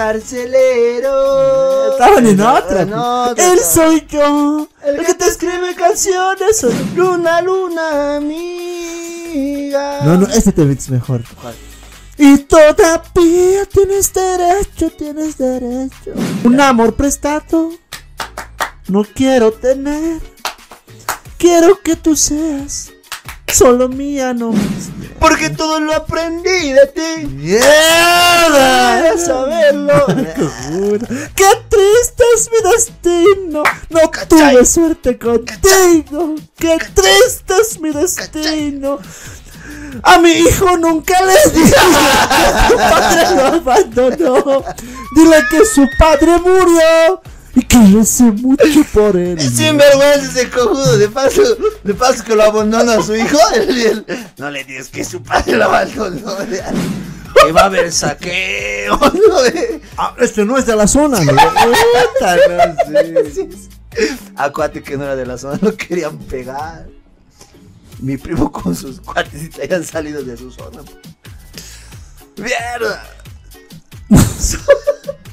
carcelero. Estaban en otra. En otra, Él soy yo, el que te escribe canciones. soy- Luna, luna, amiga. No, no, este te es mejor. ¿Cuál? Y todavía tienes derecho, tienes derecho. Un amor prestado. No quiero tener. Quiero que tú seas solo mía, no más. Porque todo lo aprendí de ti. ¡Mierda! Saberlo. ¡Qué triste es mi destino! No ¿Cachai? tuve suerte contigo. ¡Qué triste es mi destino! A mi hijo nunca le dije que su padre lo abandonó. Dile que su padre murió y que recé mucho por él. Sinvergüenza ese cojudo, de paso, de paso que lo abandona a su hijo. él- él- no le digas que su padre lo abandonó. Que va a haber saqueo. ¿no? Ah, este no es de la zona, ¿no? No. Acuate que no era de la zona, lo querían pegar. Mi primo con sus cuates y hayan salido de su zona. ¡Mierda!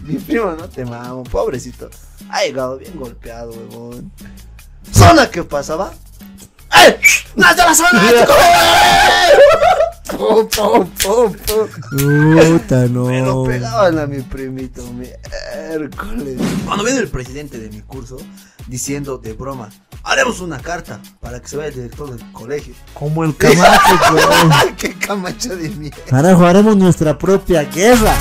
Mi primo no te mamo, pobrecito. Ha llegado bien golpeado, huevón. ¿Zona qué pasaba? ¡Eh! ¡No es de la zona! ¡Pum, pum, pum, pum! Puta, no. Me lo pegaban a mi primito, miércoles. Cuando viene el presidente de mi curso diciendo de broma, haremos una carta para que se vaya el director del colegio. Como el Camacho, weón. ¡Ay, qué camacho de mierda! Carajo, haremos nuestra propia guerra.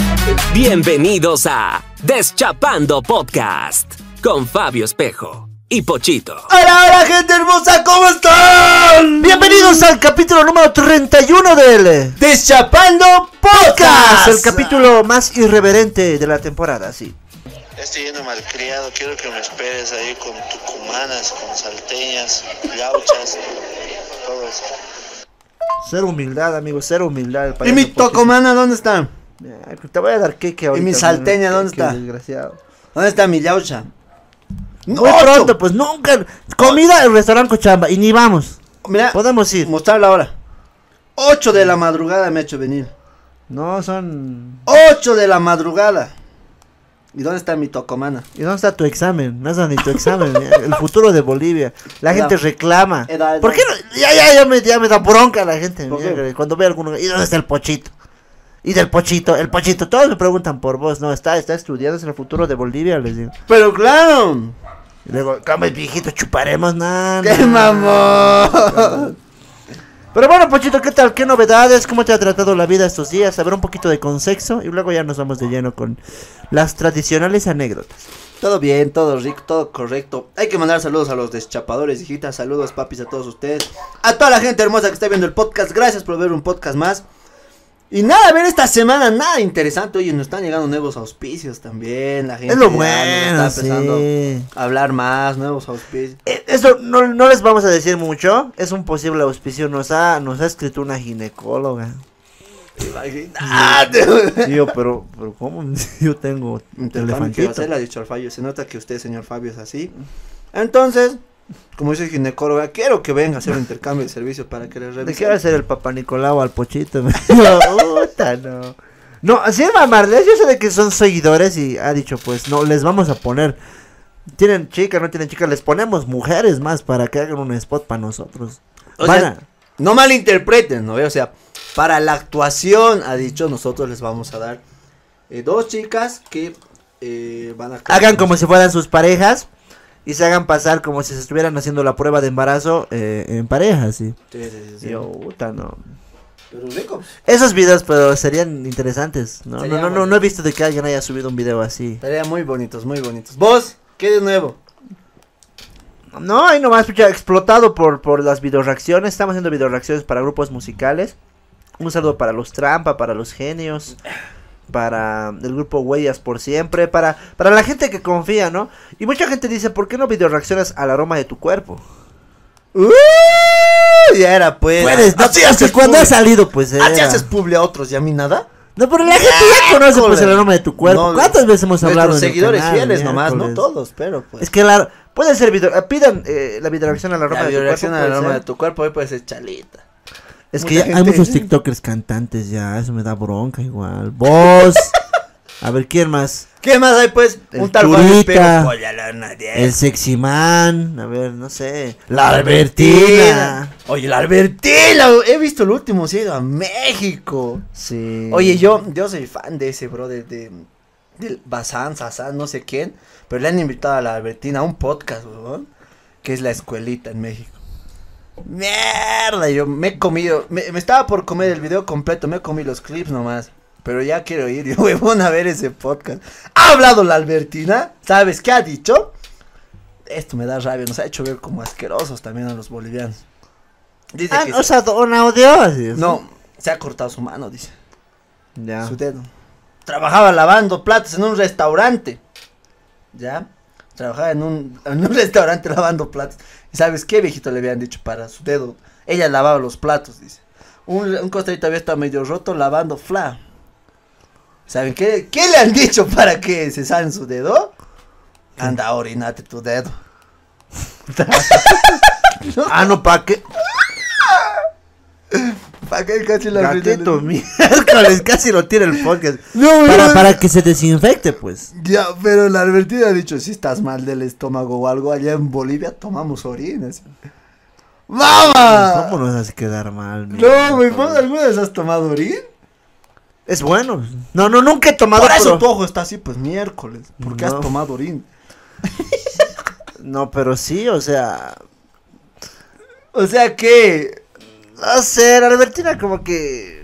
Bienvenidos a Deschapando Podcast con Fabio Espejo y Pochito. ¡Hola, hola, gente hermosa! ¿Cómo están? Bienvenidos al capítulo número 31 del Deschapando Podcast, Podcast. el capítulo más irreverente de la temporada, sí. Estoy yendo malcriado, quiero que me esperes ahí con tucumanas, con salteñas, gauchas, todo eso. Cero humildad, amigo, cero humildad. el ¿Y mi tocomana dónde está? Ay, Te voy a dar queque ahorita. mi amigo. salteña, ¿dónde está? Desgraciado. ¿Dónde está mi yaucha? Muy ¡Ocho! pronto, pues nunca. Comida en restaurante Cochamba y ni vamos. Mira, Podemos ir. mostrar la hora. 8 de la madrugada me ha hecho venir. No, son. 8 de la madrugada. ¿Y dónde está mi tocomana? ¿Y dónde está tu examen? No es ni tu examen. el futuro de Bolivia. La gente reclama. era- era- ¿Por qué no? Ya, ya, ya me, ya me da bronca la gente. Cuando ve alguno. ¿Y dónde está el pochito? Y del pochito, el pochito. Todos me preguntan por vos. No, está, está estudiando es el futuro de Bolivia, les digo. Pero claro. Y luego, cama viejito, chuparemos nada. ¡Qué mamón! Pero bueno, Pochito, ¿qué tal? ¿Qué novedades? ¿Cómo te ha tratado la vida estos días? A ver un poquito de consexo y luego ya nos vamos de lleno con las tradicionales anécdotas. Todo bien, todo rico, todo correcto. Hay que mandar saludos a los deschapadores, hijitas. Saludos, papis, a todos ustedes. A toda la gente hermosa que está viendo el podcast. Gracias por ver un podcast más. Y nada, a ver esta semana, nada interesante. Oye, nos están llegando nuevos auspicios también. La gente Es lo bueno, está empezando a hablar más, nuevos auspicios. Eh, Eso no, no les vamos a decir mucho. Es un posible auspicio. Nos ha, nos ha escrito una ginecóloga. Imagínate. Tío, pero, pero ¿cómo? Yo tengo un elefantito. Se nota que usted, señor Fabio, es así. Entonces, como dice ginecóloga, quiero que venga a hacer un intercambio de servicios para que le ¿De revise. qué va a ser el papá Nicolau al pochito? no, puta, no. No, así es mamarles. Yo sé de que son seguidores y ha dicho, pues, no, les vamos a poner. Tienen chica, no tienen chica, les ponemos mujeres más para que hagan un spot para nosotros. O Van sea, a- no malinterpreten, ¿no? O sea, para la actuación, ha dicho, nosotros les vamos a dar eh, dos chicas que eh, van a... hagan como si fueran sus parejas y se hagan pasar como si se estuvieran haciendo la prueba de embarazo eh, en pareja, sí. Sí, sí, sí. Yo, puta, no. Pero rico. Esos videos, pero serían interesantes. No, Sería no, no, no, he visto de que alguien haya subido un video así. Estarían muy bonitos, muy bonitos. ¿Vos? ¿Qué de nuevo? No, ahí nomás, pucha, explotado por, por las videoreacciones. Estamos haciendo videoreacciones para grupos musicales. Un saludo para los Trampa, para los Genios, para el grupo Huellas por Siempre, para, para la gente que confía, ¿no? Y mucha gente dice, ¿por qué no videoreacciones al aroma de tu cuerpo? ¡Uh! Ya era, pues. Puedes, no, Así haces cuando ha salido, pues Así era. haces publi a otros y a mí nada. No, pero la gente ya conoce pues el aroma de tu cuerpo. No, ¿Cuántas veces hemos hablado el seguidores canal, fieles nomás, no todos, pero pues. Es que la, puede ser video, eh, pidan eh, la videoreacción al aroma la de tu cuerpo. violación al puede aroma de tu cuerpo hoy puede ser chalita. Es que ya hay gente- muchos TikTokers cantantes ya, eso me da bronca igual. Vos, A ver, ¿quién más? ¿Qué más hay pues? El Un tal Juan Churita. Espejo. Nadie. El sexy man. A ver, no sé. La Albertina. Oye, la Albertina. He visto el último, se ha ido a México. Sí. Oye, yo, yo soy fan de ese brother de, del Bazán, Sazán, no sé quién, pero le han invitado a la Albertina a un podcast, weón, que es La Escuelita en México. Mierda, yo me he comido, me, me estaba por comer el video completo, me comí los clips nomás, pero ya quiero ir, yo huevón a ver ese podcast. ¿Ha hablado la Albertina? ¿Sabes qué ha dicho? Esto me da rabia, nos ha hecho ver como asquerosos también a los bolivianos. Dice Ah, que o se- un audio. no, se ha cortado su mano, dice Ya. su dedo. Trabajaba lavando platos en un restaurante. ¿Ya? Trabajaba en un, en un restaurante lavando platos. ¿Y sabes qué, viejito? Le habían dicho para su dedo. Ella lavaba los platos, dice. Un, un costarito había estado medio roto lavando fla. ¿Saben qué? ¿Qué le han dicho para que se sane su dedo? Anda, orinate tu dedo. Ah, no, ¿para qué? ¿Para qué casi la Gatito, miércoles, casi lo tira el podcast. No, Para, no, para que se desinfecte, pues. Ya, pero la Albertina ha dicho, si estás mal del estómago o algo, allá en Bolivia tomamos orinas. ¡Mama! ¿Cómo nos hace quedar mal? No, güey, alguna vez has tomado orín? Es bueno. No, no, nunca he tomado. Por eso pero- tu ojo está así, pues miércoles, porque has No. tomado orín. No, pero sí, o sea. O sea que... No sé, la Albertina como que.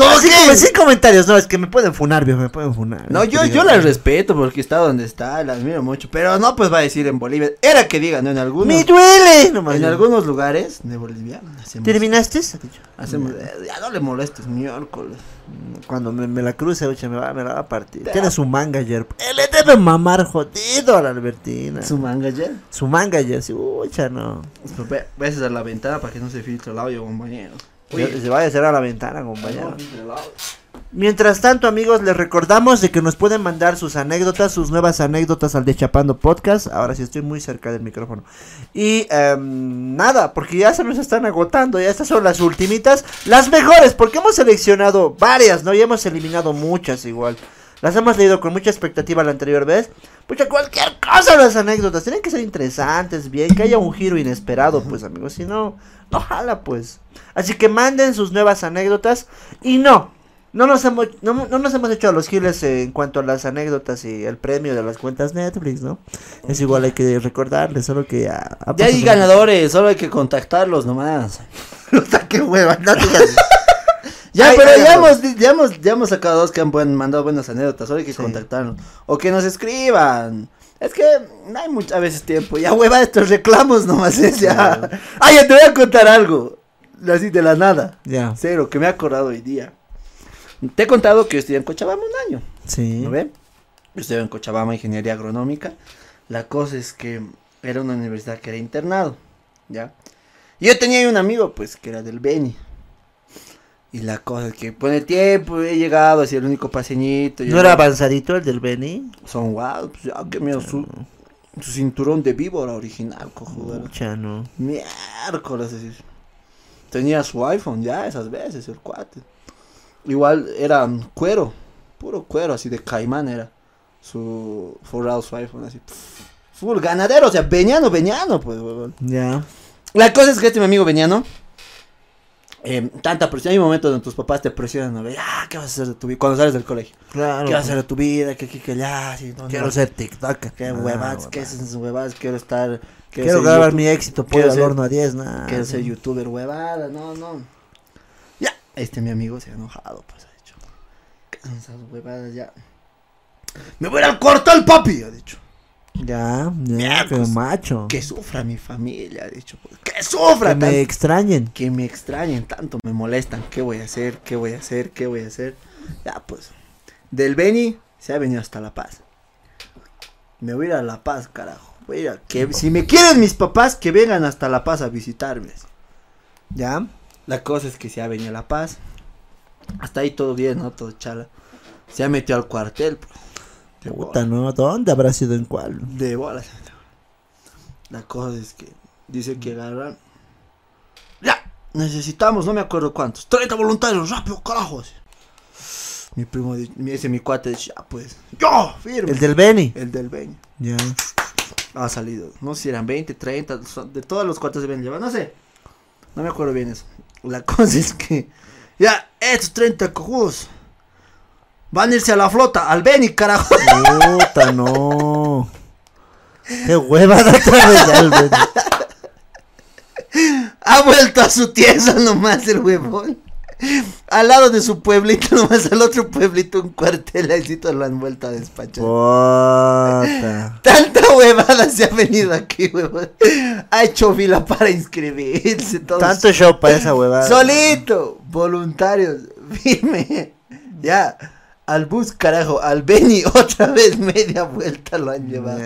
¿Cómo Así que? como- sin comentarios, no, es que me pueden funar, viejo, me pueden funar. No, yo, yo la respeto porque está donde está, la admiro mucho, pero no pues va a decir en Bolivia. Era que digan, ¿no? En algunos, ¡Me duele! Nomás en algunos lugares de Bolivia hacemos... ¿Terminaste? Hacemos ya no le molestes, miércoles. Cuando me, me la cruce, oye, me va, me la va a partir. Tiene su manga ayer. Eh, Le debe mamar jodido a la Albertina. Su manga ya. Su manga ayer, sí, uy, no. Pues ve- Veces a la ventana para que no se filtre el audio, compañero. Se, se vaya a cerrar la ventana, compañero. Mientras tanto, amigos, les recordamos de que nos pueden mandar sus anécdotas, sus nuevas anécdotas al de Chapando Podcast. Ahora sí estoy muy cerca del micrófono. Y em, nada, porque ya se nos están agotando. Ya estas son las ultimitas, las mejores, porque hemos seleccionado varias, ¿no? Y hemos eliminado muchas igual. Las hemos leído con mucha expectativa la anterior vez. Pucha, cualquier cosa las anécdotas. Tienen que ser interesantes, bien, que haya un giro inesperado, pues, amigos. Si no, no jala, pues. Así que manden sus nuevas anécdotas. Y no, no nos hemos, no, no nos hemos hecho a los giles en cuanto a las anécdotas y el premio de las cuentas Netflix, ¿no? Es igual, hay que recordarles, solo que ya... ha Ya hay ganadores, solo hay que contactarlos nomás. Qué hueva, no digas- Ya, Ay, pero ya hemos, ya, hemos, ya hemos sacado dos que han buen- mandado buenas anécdotas, solo hay que Sí. contactarlos. O que nos escriban. Es que no hay muchas veces tiempo. Ya hueva estos reclamos nomás es ya. Ah, ya te voy a contar algo. Así de la nada. Ya, Cero, que me he acordado hoy día. Te he contado que yo estudié en Cochabamba un año. sí. ¿No ven? Yo estudié en Cochabamba Ingeniería Agronómica. La cosa es que era una universidad que era internado, ¿ya? Y yo tenía ahí un amigo, pues, que era del Beni. Y la cosa es que pone tiempo, he llegado, así el único paseñito. ¿No era avanzadito el del Benny? Son guau, pues ya que mira su, su cinturón de víbora original, cojudo. Mucha, no. Miércoles, así. Tenía su iPhone ya esas veces, el cuate. Igual era cuero, puro cuero, así de caimán era. Su forrado su iPhone, así. Full ganadero, o sea, Beñano, Beñano, pues, huevón. Ya. La cosa es que este mi amigo Beñano, eh, tanta presión, hay momentos donde tus papás te presionan, ¿no? Ah, ¿qué vas a hacer de tu vida? Cuando sales del colegio. Claro. ¿Qué vas a hacer de tu vida? ¿Qué, qué, qué, ya? Sí, no, Quiero no. ser TikTok. ¿Qué Ah, huevadas? ¿Qué esas huevadas? Quiero estar... Quiero ser grabar YouTube- mi éxito por quiero el horno a 10, nada. Quiero ser youtuber huevada, no, no. Ya, este mi amigo se ha enojado, pues ha dicho. ¿Qué son esas huevadas ya? Me voy a ir al cuartel, papi, ha dicho. Ya, ya, qué Miércoles. macho. Que sufra mi familia, ha dicho. pues, Que sufra, Que me extrañen. que me extrañen tanto, me molestan. ¿Qué voy a hacer? ¿Qué voy a hacer? ¿Qué voy a hacer? Ya, pues. Del Beni se ha venido hasta La Paz. Me voy a ir a La Paz, carajo. Voy a ir a- que, si me quieren mis papás, que vengan hasta La Paz a visitarme. Ya. La cosa es que se ha venido a La Paz. Hasta ahí todo bien, ¿no? Todo chala. Se ha metido al cuartel. pues. De Puta, ¿no? ¿Dónde habrá sido en cuál? de bolas. La cosa es que dice que agarran. Ya, necesitamos, no me acuerdo cuántos. 30 voluntarios, rápido, carajo. así. Mi primo, me dice mi cuate, ya pues, yo, firme. El del Beni. El del Beño. Ya. Ha salido. No sé si eran 20, 30, son- de todos los cuates se ven llevar, no sé. No me acuerdo bien eso. La cosa es que, ya, estos 30 cojudos van a irse a la flota, al Beni, carajo. Puta, no. Qué huevada otra vez Beni. Ha vuelto a su tierra nomás el huevón. Al lado de su pueblito, nomás al otro pueblito, un cuartel, ahí lo han vuelto a despachar. Puta. Tanta huevada se ha venido aquí, huevón. Ha hecho fila para inscribirse, todo. Tanto show para esa huevada. Solito, voluntarios, firme. Ya, al bus, carajo, al Beni, otra vez media vuelta lo han llevado.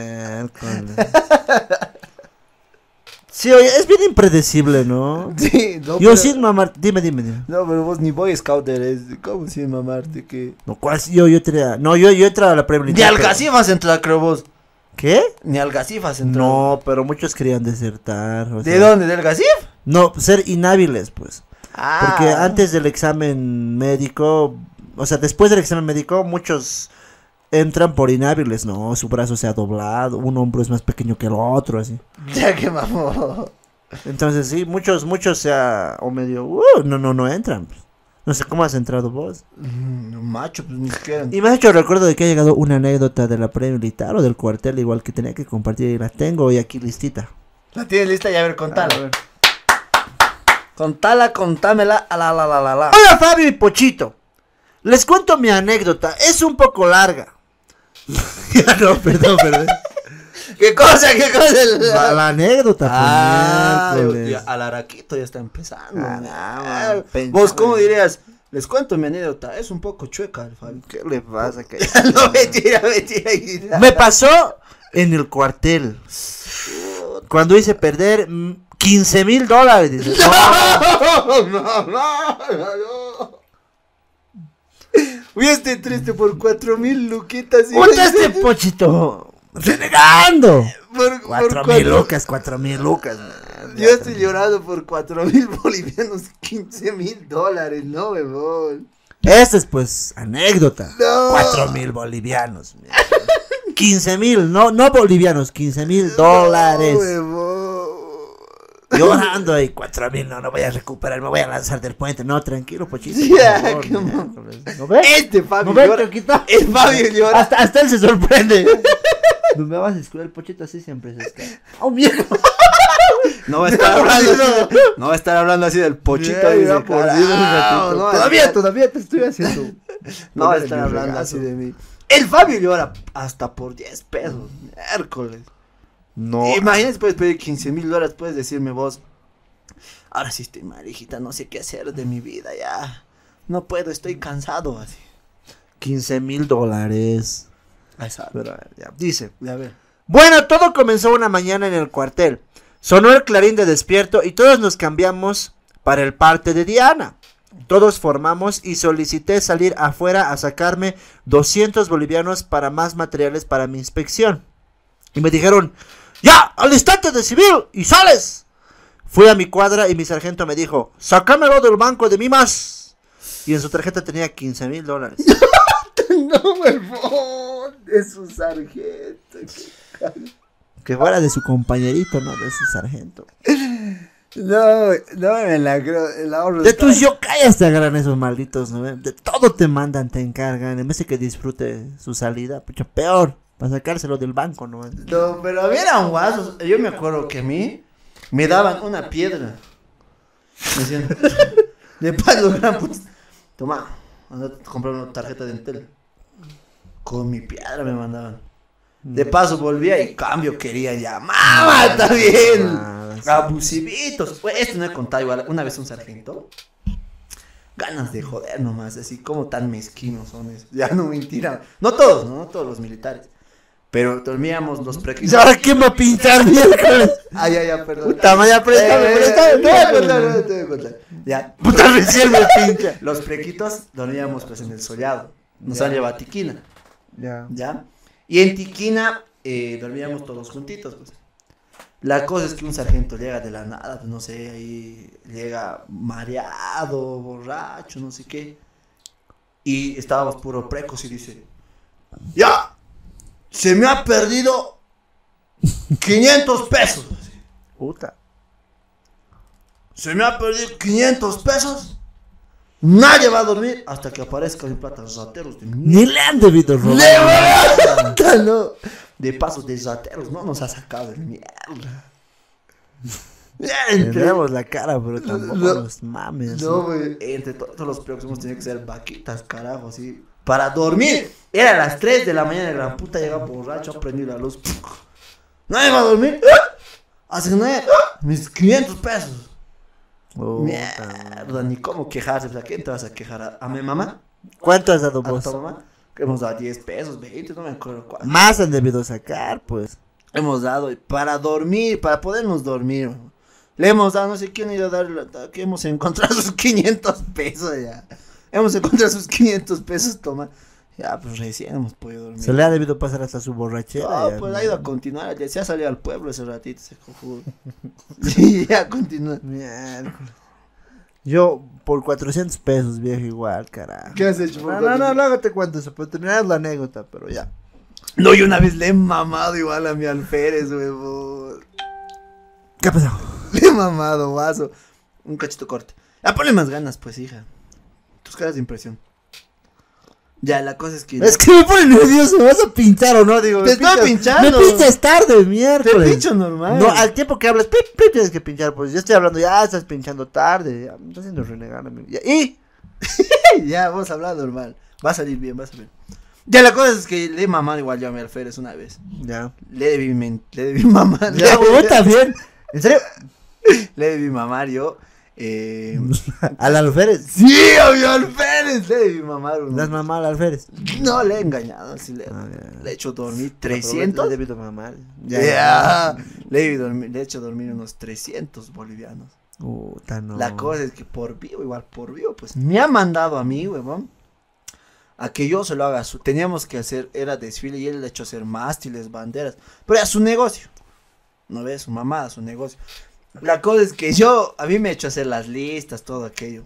Sí, oye, es bien impredecible, ¿no? Sí, no, Yo pero- sin mamar, dime, dime, dime. No, pero vos ni Boy Scout eres, ¿cómo sin mamarte que? No, ¿cuál? Yo, yo tenía, no, yo, yo entraba a la premilitar. Ni al pero- vas a entrar, creo vos. ¿Qué? Ni al a entrar. No, pero muchos querían desertar. o ¿De sea, dónde? ¿Del Gasif? No, ser inhábiles, pues. Ah. Porque antes del examen médico, o sea, después del examen médico, muchos entran por inhábiles, no, su brazo se ha doblado, un hombro es más pequeño que el otro, así. Ya que mamó. Entonces sí, muchos, muchos se ha, o medio, uh, no, no, no entran. No sé cómo has entrado vos. Mm, macho, pues ni siquiera. Y me has hecho recuerdo de que ha llegado una anécdota de la pre-militar o del cuartel, igual que tenía que compartir y la tengo hoy aquí listita. La tienes lista y a ver, contala. Contala, contámela, a la la la la la. Hola Fabio y Pochito. Les cuento mi anécdota. Es un poco larga. No, perdón, perdón. ¿Qué cosa? ¿Qué cosa? La, la anécdota. pues, Ah, ya, al araquito ya está empezando. Ah, Ah, no. Vos, ¿cómo dirías? Les cuento mi anécdota. Es un poco chueca Fabio. ¿Qué le pasa? que- no, mentira, mentira. mentira. Me pasó en el cuartel. Cuando hice perder mm, 15 mil dólares. dice. No, no, no, no. Uy, estoy triste por cuatro mil luquitas. y- Puta este Pochito. Renegando. Por, Cuatro mil lucas, cuatro mil lucas. Yo estoy llorando por cuatro mil bolivianos, 15 mil dólares, no, huevón. Esta es pues anécdota. No. Cuatro mil bolivianos. 15 mil, no, no bolivianos, 15 mil dólares. No, huevón. Llorando ahí, cuatro mil, no, no voy a recuperar, me voy a lanzar del puente. No, tranquilo, pochito. Ya, favor. ¿No ves? Este Fabio ¿No ves, llora. El Fabio llora. Hasta, hasta él se sorprende. No me vas a escuchar el pochito así siempre se está. ¡Oh, mierda! No va a estar hablando así. No va a estar hablando así del pochito. Mira, por carajo, Dios, un ratito. no va a todavía, todavía te estoy haciendo. No va a estar hablando regazo. así de mí. El Fabio llora hasta por 10 pesos. Miércoles. No. Imagínate, puedes pedir 15 mil dólares, puedes decirme vos. Ahora sí estoy mal, hijita, no sé qué hacer de mi vida ya. No puedo, estoy cansado así. 15 mil dólares. Pero, ya, Dice. Ya ver. Bueno, todo comenzó una mañana en el cuartel. Sonó el clarín de despierto y todos nos cambiamos para el parte de Diana. Todos formamos y solicité salir afuera a sacarme 200 bolivianos para más materiales para mi inspección. Y me dijeron, ya, al instante de civil y sales. Fui a mi cuadra y mi sargento me dijo, sácamelo del banco de Mimas. Y en su tarjeta tenía 15 mil dólares. No, huevón, es su sargento. Que fuera de su compañerito, no de su sargento. No, no me la creo. El ahorro De tus yokayas te agarran esos malditos, ¿no? De todo te mandan, te encargan. En vez de que disfrute su salida, pucha, peor. Para sacárselo del banco, ¿no? No, pero eran guasos. Yo me acuerdo que a mí me daban una piedra. Me decían, de palo gramos. Toma, anda a comprar una tarjeta de Entel. Con mi piedra me mandaban. De paso volvía y cambio quería ya. ¡Mamá, está bien! Ah, sí. Abusivitos. Pues, esto no he contado igual. Una vez un sargento. Ganas de joder nomás, así como tan mezquinos son esos. Ya no mentira. No todos, no, no todos los militares. Pero dormíamos los ¿Y prequitos. ahora quién va a pintar miércoles? Ah, ya, ya, perdón. Puta, vaya, préstame, Eh, préstame, te voy a préstame. contar, te voy a contar. Ya. Puta, recién me pincha. Los prequitos dormíamos pues en el soleado. Nos han llevado a Tiquina, Ya. ¿ya? Y en Tiquina eh, dormíamos todos juntitos, pues. La cosa es que un sargento llega de la nada, pues no sé, ahí llega mareado, borracho, no sé qué. Y estábamos puro precos y dice, ya, se me ha perdido 500 pesos. Puta. Se me ha perdido 500 pesos. Nadie va a dormir hasta que aparezcan en plata rateros de. Ni le han debido robar. Levántalo. De paso de rateros, no nos ha sacado de mierda. Entre, Tenemos la cara, pero tampoco No. los mames. no, güey, entre to- todos los hemos tenido que ser vaquitas, carajo, así. Para dormir. Era las 3 de la mañana, el gran puta llega borracho, ha prendido la luz. Nadie va a dormir. Así que nadie. Mis 500 pesos. Puta. Mierda, ni cómo quejarse. ¿A quién te vas a quejar? ¿A, a mi mamá? ¿Cuánto has dado ¿A vos? tu mamá? Hemos dado 10 pesos, 20, no me acuerdo cuánto. Más han debido sacar, pues. Hemos dado para dormir, para podernos dormir. Le hemos dado, no sé quién ha ido a dar, que hemos encontrado sus 500 pesos ya. Hemos encontrado sus 500 pesos, toma. Ya, pues recién hemos podido dormir. Se le ha debido pasar hasta su borrachera. No, ya, pues ¿no? ha ido a continuar, ya se ha salido al pueblo ese ratito, ese cojudo. Sí, ya continúa. Yo por 400 pesos, viejo, igual, carajo. ¿Qué has hecho? por No, no, no, 400? luego te cuento eso, pero terminar la anécdota, pero ya. No, yo una vez le he mamado igual a mi alférez, huevón. ¿Qué pasó? Le he mamado, vaso. Un cachito corte. Ya ponle más ganas, pues, hija. Tus caras de impresión. Ya, la cosa es que. Es que me pone nervioso, ¿me vas a pinchar o no? Digo, Te estoy pinchando. Me pinchas tarde, Te miércoles. pincho normal. No, al tiempo que hablas, pip, pip, tienes que pinchar, pues yo estoy hablando, ya estás pinchando tarde, ya me estás haciendo renegar. Ya, y, ya, vamos a hablar normal. Va a salir bien, va a salir. Ya, la cosa es que le mamado igual yo a mi alférez una vez. ya. Le debí, men- le debí mamar. Ya, güey, también. ¿En serio? Le debí mamar yo. Eh... Al alférez. sí, a mi alférez. Le mamar. un- Las mamás al alférez. No, le he engañado. Sí, le, Ah, le he hecho dormir Le 300. he debido mamar. Ya. Le, he dormir- le he hecho dormir unos 300 bolivianos. No. La cosa es que por vivo, igual por vivo, pues me ha mandado a mí, huevón, a que yo se lo haga. Su, teníamos que hacer, era desfile y él le ha hecho hacer mástiles, banderas, pero era su negocio. ¿No ves? Su mamá, su negocio. La cosa es que yo, a mí me ha hecho hacer las listas, todo aquello.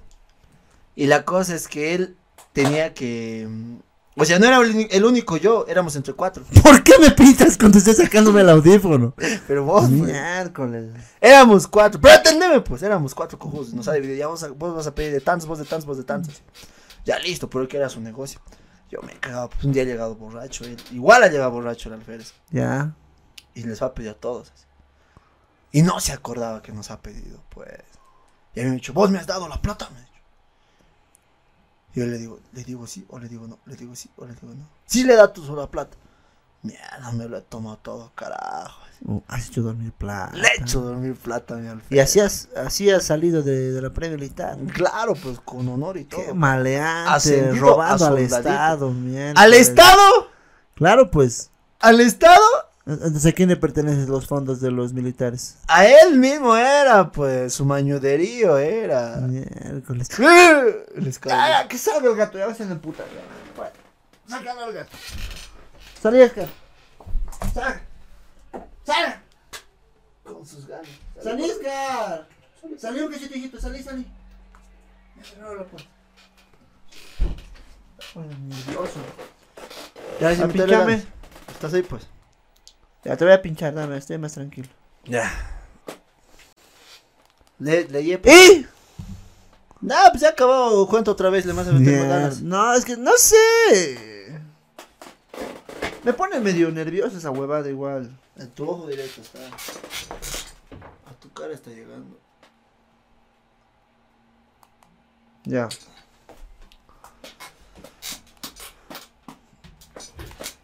Y la cosa es que él tenía que... mm, O sea, no era el, el único yo, éramos entre cuatro. ¿Por qué me pintas cuando estoy sacándome el audífono? Pero vos, pues, Miércoles. Éramos cuatro. Pero atendeme, pues, éramos cuatro cojudos. Nos ha dividido. Ya vos, vos vas a pedir de tantos, vos de tantos, vos de tantos. Ya listo, pero que era su negocio. Yo me he cagado. Pues un día ha llegado borracho. él. Igual ha llegado borracho el alférez. Ya. Y les va a pedir a todos. así. Y no se acordaba que nos ha pedido, pues. Y a mí me ha dicho, vos me has dado la plata, me dicho. Y yo le digo, le digo sí o le digo no, le digo sí o le digo no. Sí le da tu sola plata. Mierda, me lo he tomado todo, carajo. Uh, has hecho dormir plata. Le he hecho dormir plata mi alférez. Y así has, así has salido de, de la pre militar. Claro, pues con honor y todo. Qué maleante, Ascendido robando a al. Estado, miércoles. ¿Al Estado? Claro, pues. ¿Al Estado? Entonces, ¿a quién le pertenecen los fondos de los militares? A él mismo era, pues, su mañuderío era. Miércoles. Les cago. ¡Ah, que salga el gato! Ya vas en el puta. Sácalo al gato. Salí, Oscar. Sal. Sal. Con sus ganas. Salí, Oscar. Salí un cachito, hijito. Salí, salí. Ya cerró la puerta. Ay, nervioso. Ya, Ah, pinchame. ¿Estás ahí, pues? Ya te voy a pinchar, dame, estoy más tranquilo. Ya. Le, leí. ¡Y! Nah, pues ya acabó. Cuento otra vez, le más a meter más ganas. No, es que no sé. Me pone medio nervioso esa huevada igual. En tu ojo directo está. A tu cara está llegando. Ya.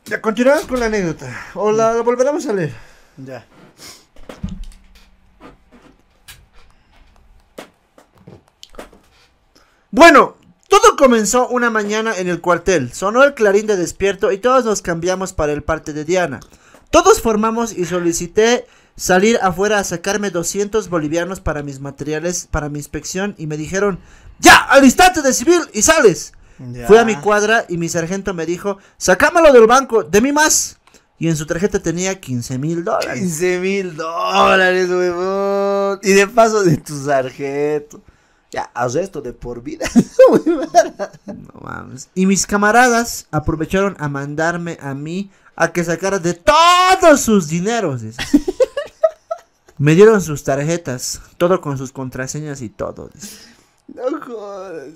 Ya continuamos con la anécdota. O la, la volveremos a leer. Ya. Bueno, todo comenzó una mañana en el cuartel. Sonó el clarín de despierto y todos nos cambiamos para el parte de Diana. Todos formamos y solicité salir afuera a sacarme 200 bolivianos para mis materiales, para mi inspección y me dijeron, ya, al instante de civil y sales. Ya. Fui a mi cuadra y mi sargento me dijo, sacámelo del banco, de mí más. Y en su tarjeta tenía 15 mil dólares. 15 mil dólares, huevón. Y de paso de tu sargento. Ya, haz esto de por vida. No mames. Y mis camaradas aprovecharon a mandarme a mí a que sacara de todos sus dineros. Me dieron sus tarjetas, todo con sus contraseñas y todo. dice. no jodas.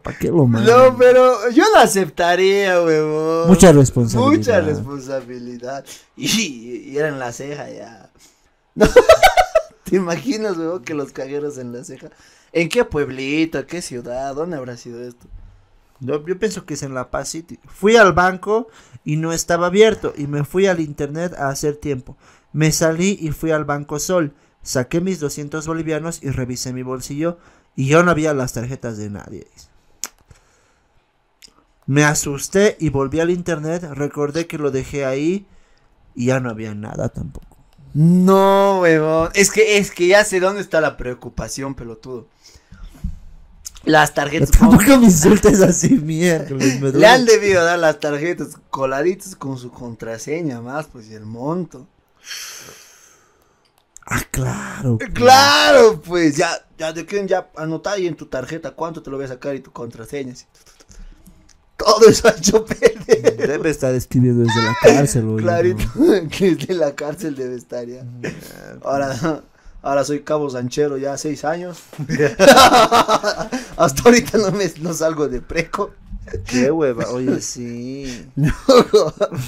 ¿Para qué lo mandan? No, pero yo lo aceptaría, huevón. Mucha responsabilidad. Mucha responsabilidad. Y, y era en la ceja ya. No. ¿Te imaginas, huevón, que los cagueros en la ceja? ¿En qué pueblito? ¿Qué ciudad? ¿Dónde habrá sido esto? Yo, yo pienso que es en La Paz City. Fui al banco y no estaba abierto y me fui al internet a hacer tiempo. Me salí y fui al Banco Sol. Saqué mis 200 bolivianos y revisé mi bolsillo y yo no había las tarjetas de nadie. Me asusté y volví al internet, recordé que lo dejé ahí y ya no había nada tampoco. No, huevón. Es que, es que ya sé dónde está la preocupación, pelotudo. Las tarjetas. Tampoco me insultes así, me Le han debido dar las tarjetas coladitas con su contraseña más, pues, y el monto. Ah, claro. pues. Claro, pues, ya, ya, de que ya anota ahí en tu tarjeta cuánto te lo voy a sacar y tu contraseña. así. Todo eso ha hecho perder. Debe estar escribiendo desde la cárcel, oye, Clarito, ¿no? que desde la cárcel debe estar ya. Ahora, ahora soy cabo sanchero ya seis años. Hasta ahorita no me no salgo de preco. Qué hueva, oye, sí.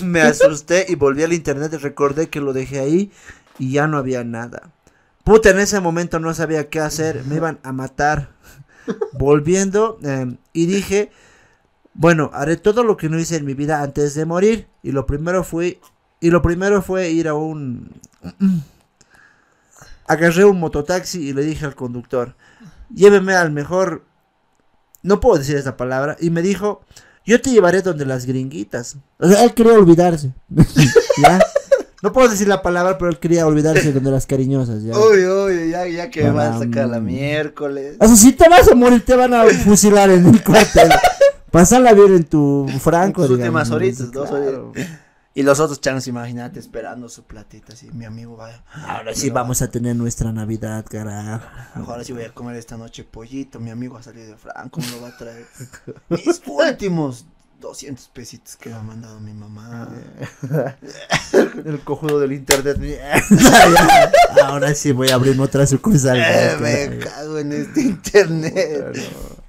Me asusté y volví al internet y recordé que lo dejé ahí y ya no había nada. Puta, en ese momento no sabía qué hacer, me iban a matar. Volviendo eh, y dije, bueno, haré todo lo que no hice en mi vida antes de morir y lo primero fue y lo primero fue ir a un agarré un mototaxi y le dije al conductor, lléveme al mejor no puedo decir esa palabra, y me dijo, yo te llevaré donde las gringuitas. O sea, él quería olvidarse. ¿Ya? No puedo decir la palabra, pero él quería olvidarse donde las cariñosas, ¿ya? Uy, uy, ya, ya que me van a sacar la miércoles. O sea, si te vas a morir, te van a fusilar en el cuartel. Pásala bien en tu franco, Tus digamos, últimas horitas, dos claro. Y los otros chanos, imagínate, esperando su platita, así, mi amigo va. Ahora sí vamos a tener nuestra Navidad, carajo. Ahora sí voy a comer esta noche pollito, mi amigo ha salido de Franco, me lo va a traer. Mis últimos 200 pesitos que me ha mandado mi mamá. El cojudo del internet. Ahora sí voy a abrir otra sucursal. Eh, me cago en este internet.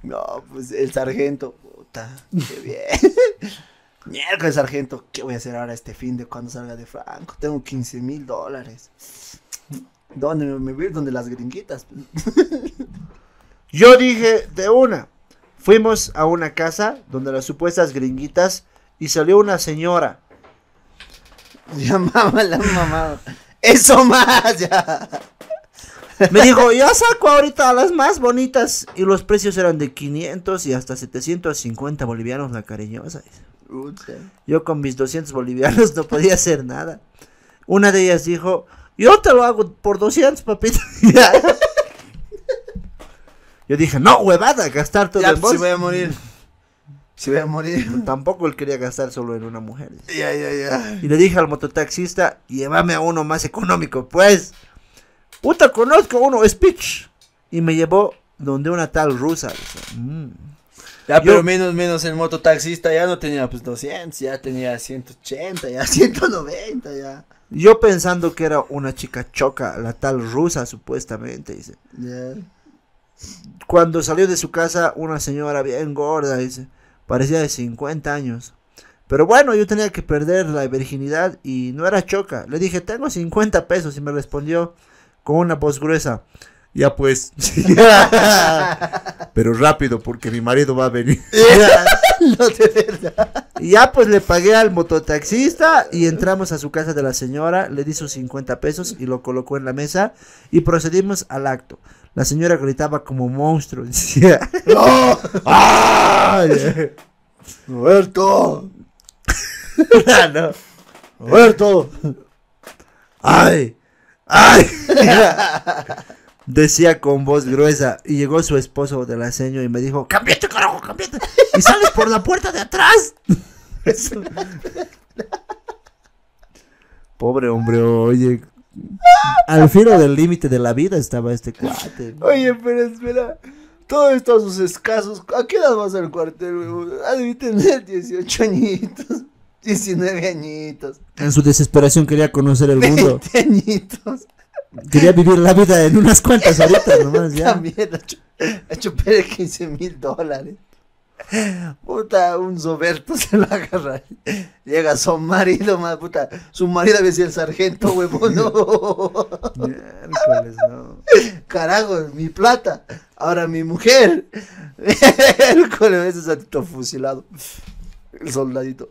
No, pues el sargento, qué bien. Miércoles, sargento, ¿qué voy a hacer ahora este fin de cuando salga de Franco? Tengo 15 mil dólares. ¿Dónde me, voy? Donde las gringuitas. Yo dije de una. Fuimos a una casa donde las supuestas gringuitas y salió una señora. Llamaba la mamá. Eso más, ya. Me dijo, yo saco ahorita a las más bonitas. Y los precios eran de 500 y hasta 750 bolivianos la cariñosa. Yo con mis 200 bolivianos no podía hacer nada. Una de ellas dijo, yo te lo hago por 200, papito. Yo dije, no, huevada, gastar todo Ya, en pues, si vos. voy a morir. Si voy a morir. Tampoco él quería gastar solo en una mujer. Ya, ya, ya. Y le dije al mototaxista, llévame a uno más económico, pues. Puta, conozco uno, Speech. Y me llevó donde una tal rusa. Dice, "Mm". Ya, Yo- pero menos, menos el mototaxista ya no tenía pues 200, ya tenía 180, ya 190, ya. Yo pensando que era una chica choca, la tal rusa supuestamente, dice. Cuando salió de su casa, una señora bien gorda, dice. Parecía de 50 años. Pero bueno, yo tenía que perder la virginidad y no era choca. Le dije, tengo 50 pesos y me respondió con una voz gruesa. Ya pues. Pero rápido porque mi marido va a venir. No, de verdad. Y ya pues le pagué al mototaxista y entramos a su casa de la señora, le di sus 50 pesos y lo colocó en la mesa y procedimos al acto. La señora gritaba como monstruo. Decía, ¡No! ¡Ay! ¡Roberto! No. ¡Roberto! ¡Ay! ¡Ay! Decía con voz gruesa y llegó su esposo de la seño y me dijo, ¡Cámbiate, carajo, cámbiate! ¡Y sales por la puerta de atrás! Pobre hombre, oye. Al filo del límite de la vida estaba este cuate. Oye, pero espera. Todos estos sus escasos. ¿A qué edad vas al cuartel, huevón? Ha de tener 18 añitos. 19 añitos. En su desesperación quería conocer el mundo. 20 añitos. Quería vivir la vida en unas cuantas horitas nomás, ya. También ha hecho, perder 15 mil dólares. Puta, un soberto se lo agarra. Llega su marido, más puta. Su marido había sido el sargento, huevón. No. Miércoles, no. Carajo, mi plata. Ahora mi mujer. Miércoles, ese satito fusilado. El soldadito.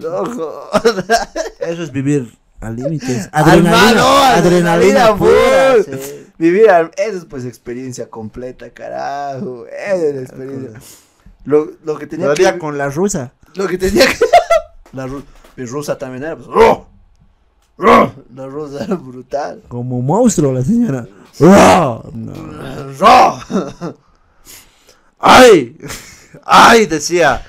Joda. Eso es vivir al límite. Hermano, Adrenalina, adrenalina pura. Vivir, al- eso es pues experiencia completa, carajo. Esa es experiencia. Lo, lo que tenía Todavía que. con la rusa. Lo que tenía que. La ru- mi rusa también era, pues. ¡oh! ¡oh! La rusa era brutal. Como monstruo la señora. ¡Ay! ¡Ay! Decía.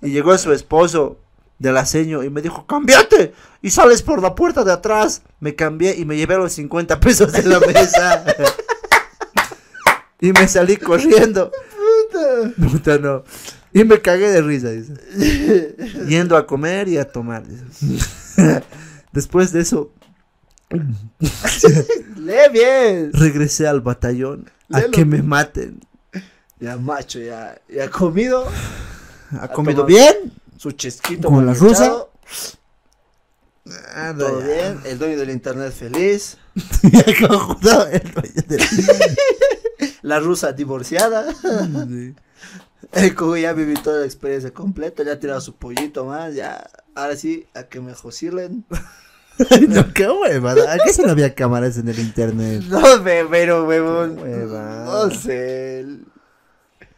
Y llegó su esposo del aceño y me dijo, ¡cámbiate! Y sales por la puerta de atrás. Me cambié y me llevé los 50 pesos de la mesa. y me salí corriendo. Puta no. Y me cagué de risa, dice. Yendo a comer y a tomar. dice. Después de eso, Lee bien. regresé al batallón a que me maten. Ya, macho, ya. Ya comido. ¿Ha comido tomado. bien? Su chesquito. ¿Con la machuchado, Anda Todo ya. bien. El dueño del internet feliz. Ya como no, el dueño del- La rusa divorciada. El cojo ya viví toda la experiencia completa. Ya ha tirado su pollito más. Ya. Ahora sí, a que me josilen. Ay, no, qué huevada. ¿A qué si no había cámaras en el internet? No, pero, huevón. hueva. No sé.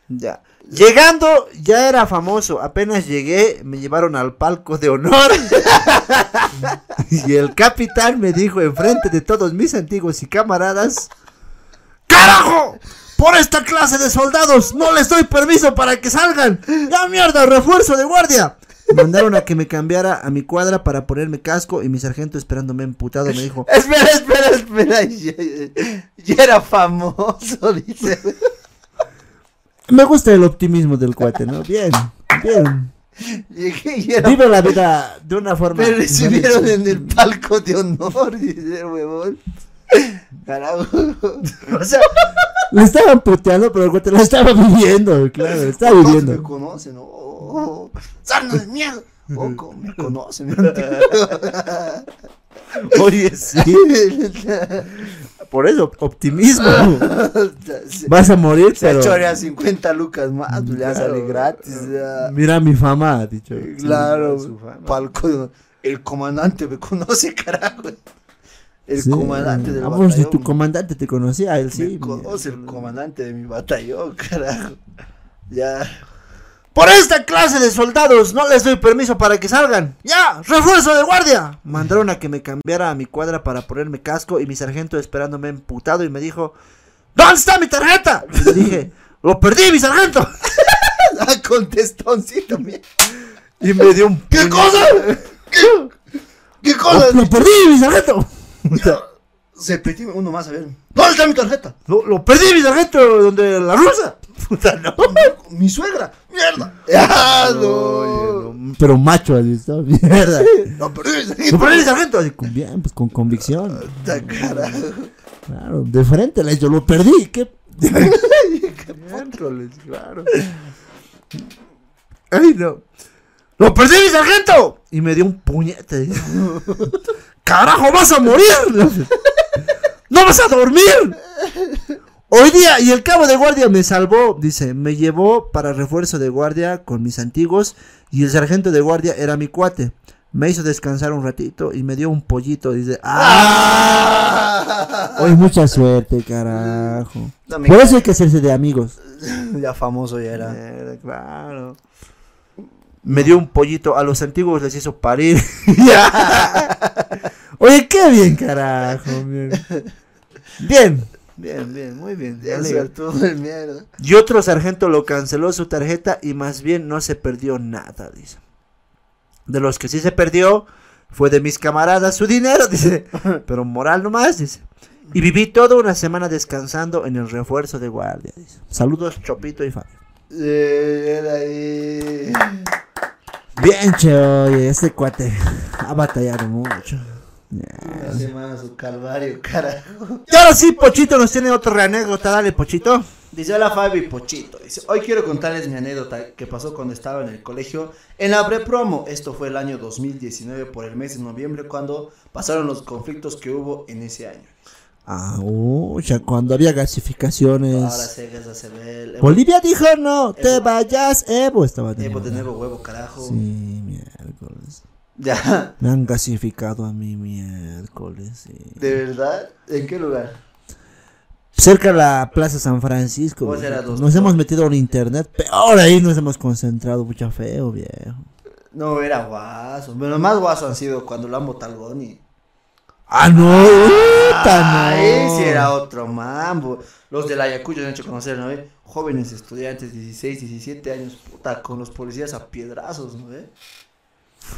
Ya. Llegando, ya era famoso. Apenas llegué, me llevaron al palco de honor. y el capitán me dijo enfrente de todos mis antiguos y camaradas: ¡Carajo! Por esta clase de soldados no les doy permiso para que salgan. ¡Ya mierda! ¡Refuerzo de guardia! Mandaron a que me cambiara a mi cuadra para ponerme casco y mi sargento esperándome emputado me dijo: Espera, espera, espera. Ya, era famoso, dice. Me gusta el optimismo del cuate, ¿no? Bien, bien. Llegué y era. Vive la vida de una forma. Me recibieron en el palco de honor, dice el huevón. Carajo. O sea, Le estaban puteando, pero el cuate lo estaba viviendo, claro, lo estaba todos me viviendo. conocen. Oh, oh, de miedo. Cómo me conocen. Oye, sí. Por eso, optimismo. Vas a morir, Se pero. chorea 50 lucas más, pues ya sale gratis. ya. Mira mi fama, ha dicho. Claro, fama. palco. El comandante me conoce, carajo. El Sí. comandante del Vamos, si batallón. tu comandante te conocía, él me sí. conoce el comandante de mi batallón, carajo. Ya. Por esta clase de soldados no les doy permiso para que salgan. ¡Ya! ¡Refuerzo de guardia! Mandaron a que me cambiara a mi cuadra para ponerme casco y mi sargento esperándome emputado y me dijo: ¿Dónde está mi tarjeta? Y le dije: ¡Lo perdí, mi sargento! Ah, contestoncito, mira. Y me dio un. ¿Qué cosa? ¿Qué, qué cosa? ¡Lo perdí, mi sargento! Se uno más a ver. ¿Dónde está mi tarjeta? Lo, lo perdí, mi sargento, donde la rusa. Puta, no. Mi suegra. Mierda. No. Oye, no. Pero macho, así está, mierda. No, pero Lo perdí, mi sargento. Así, Con bien, pues con convicción. Puta, carajo. Claro, de frente le he dicho, lo perdí. ¿Qué? Miércoles, claro. Ay, no. ¡Lo perdí, mi sargento! Y me dio un puñete. ¡Carajo, vas a morir! ¡No vas a dormir! Hoy día, y el cabo de guardia me salvó, dice, me llevó para refuerzo de guardia con mis antiguos y el sargento de guardia era mi cuate. Me hizo descansar un ratito y me dio un pollito, dice, ¡ah! Hoy mucha suerte, carajo. Por eso hay que hacerse de amigos. Ya famoso ya era. Era, claro. Me dio un pollito, a los antiguos les hizo parir. Oye, qué bien, carajo. bien. Bien, bien, bien, muy bien. el mierda. Y otro sargento lo canceló su tarjeta y más bien no se perdió nada, dice. De los que sí se perdió fue de mis camaradas su dinero, dice. Pero moral nomás, dice. Y viví toda una semana descansando en el refuerzo de guardia. dice. Saludos, Chopito y Fabio. Eh. Bien, che, oye, este cuate ha batallado mucho. Una semana su calvario, carajo. Y ahora sí, Pochito nos tiene otra anécdota. Dale, Pochito. Dice, hola Fabi Pochito. Dice, hoy quiero contarles mi anécdota que pasó cuando estaba en el colegio en la prepromo. Esto fue el año 2019 por el mes de noviembre cuando pasaron los conflictos que hubo en ese año. Ah, ucha, cuando había gasificaciones. Ahora se a se ve Bolivia dijo no, te vayas, Evo estaba de Evo de nuevo huevo, carajo. Sí, miércoles. Ya, Me han gasificado a mí miércoles. sí. ¿de verdad? ¿En qué lugar? Cerca de la Plaza San Francisco. Dos Nos hemos metido en internet, peor ahí nos hemos concentrado, mucha feo, viejo. No, era guaso. Pero más guaso han sido cuando lo han botado Goni. Ah, no, puta, no. Ahí sí era otro mambo. Los del Ayacucho han hecho conocer, ¿no? ve? Jóvenes estudiantes, 16, 17 años, puta, con los policías a piedrazos, ¿no? ve?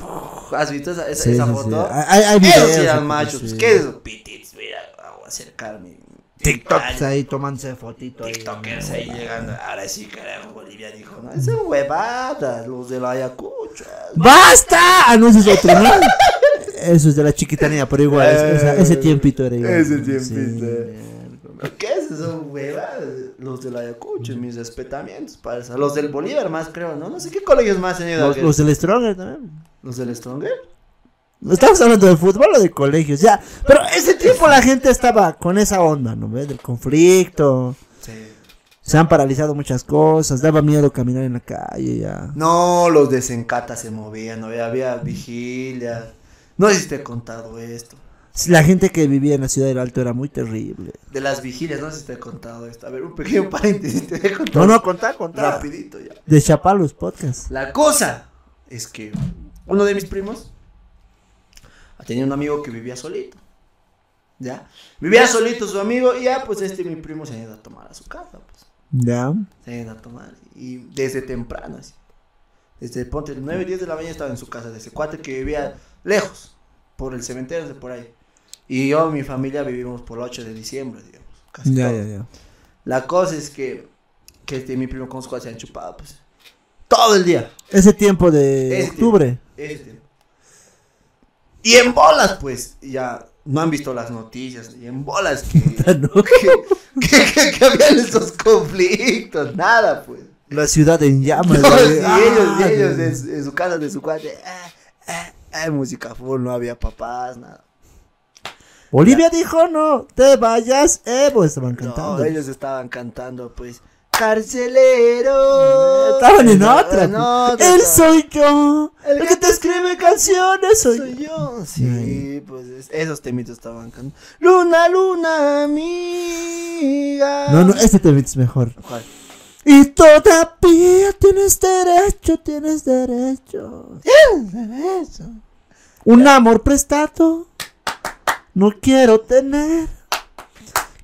Uf, ¿Has visto esa, esa, Sí, esa sí, sí. foto? Hay- videos, sí eran sí, machos. sí. Pues, ¿Qué es eso? Pitits, mira, voy a acercarme. TikToks ahí tomándose fotito ahí. TikTokers ahí llegando. Ahora sí, carajo, Bolivia dijo, no, esas huevadas, los del Ayacucho. ¡Basta! Ah, no, ese es otro, ¿no? Eso es de la chiquitanía, pero igual, es- esa- ese tiempito era igual. Ese Sí, tiempito. miércoles. ¿Qué es eso, huevadas? Los del Ayacucho, mis respetamientos, para eso. Los del Bolívar más, creo, ¿no? No sé qué colegios más han ido. Los, los del Stronger también. ¿Los del Stronger? No estamos hablando de fútbol o de colegios, ya. Pero ese tiempo la gente estaba con esa onda, ¿no ves? Del conflicto. Sí. Se han paralizado muchas cosas, daba miedo caminar en la calle, ya. No, los de Sencata se movían, ¿no? había vigilia. No sé si te he contado esto. La gente que vivía en la ciudad del Alto era muy terrible. De las vigilias, no sé si te he contado esto. A ver, un pequeño paréntesis, te he contado. No, no, contá, contá. Rapidito ya. De Chapalos Podcast. La cosa es que uno de mis primos tenía un amigo que vivía solito. ¿Ya? Vivía solito su amigo y ya, pues este mi primo se ha ido a tomar a su casa, pues. Ya. Se ha ido a tomar. Y desde temprano, así. Desde ponte 9, 10 de la mañana estaba en su casa de ese cuate que vivía lejos, por el cementerio de por ahí. Y yo y mi familia vivimos por el 8 de diciembre, digamos. Casi Ya, todo. ya, ya. La cosa es que, que este, mi primo con sus cuates se han chupado, pues. Todo el día. Ese tiempo de Ese octubre. Este. Y en bolas, pues, ya no han visto las noticias. Y en bolas que, ¿no? que, que, que- que habían esos conflictos. Nada, pues. La ciudad en llamas. No, güey. sí, Ah, ellos, y ellos en, su- casa de su cuate. ah, ah, ah, música full, no había papás, nada. Bolivia dijo no, te vayas, Evo. Estaban No, cantando. ellos estaban cantando, pues. Carcelero. Estaban en otra. no, pues. Soy yo. El, canciones soy, Soy yo. sí, pues es- esos temitos estaban cantando. Luna, luna, amiga. No, no, este tema es mejor. ¿Cuál? Y todavía tienes derecho, tienes derecho. Un amor prestado. No quiero tener.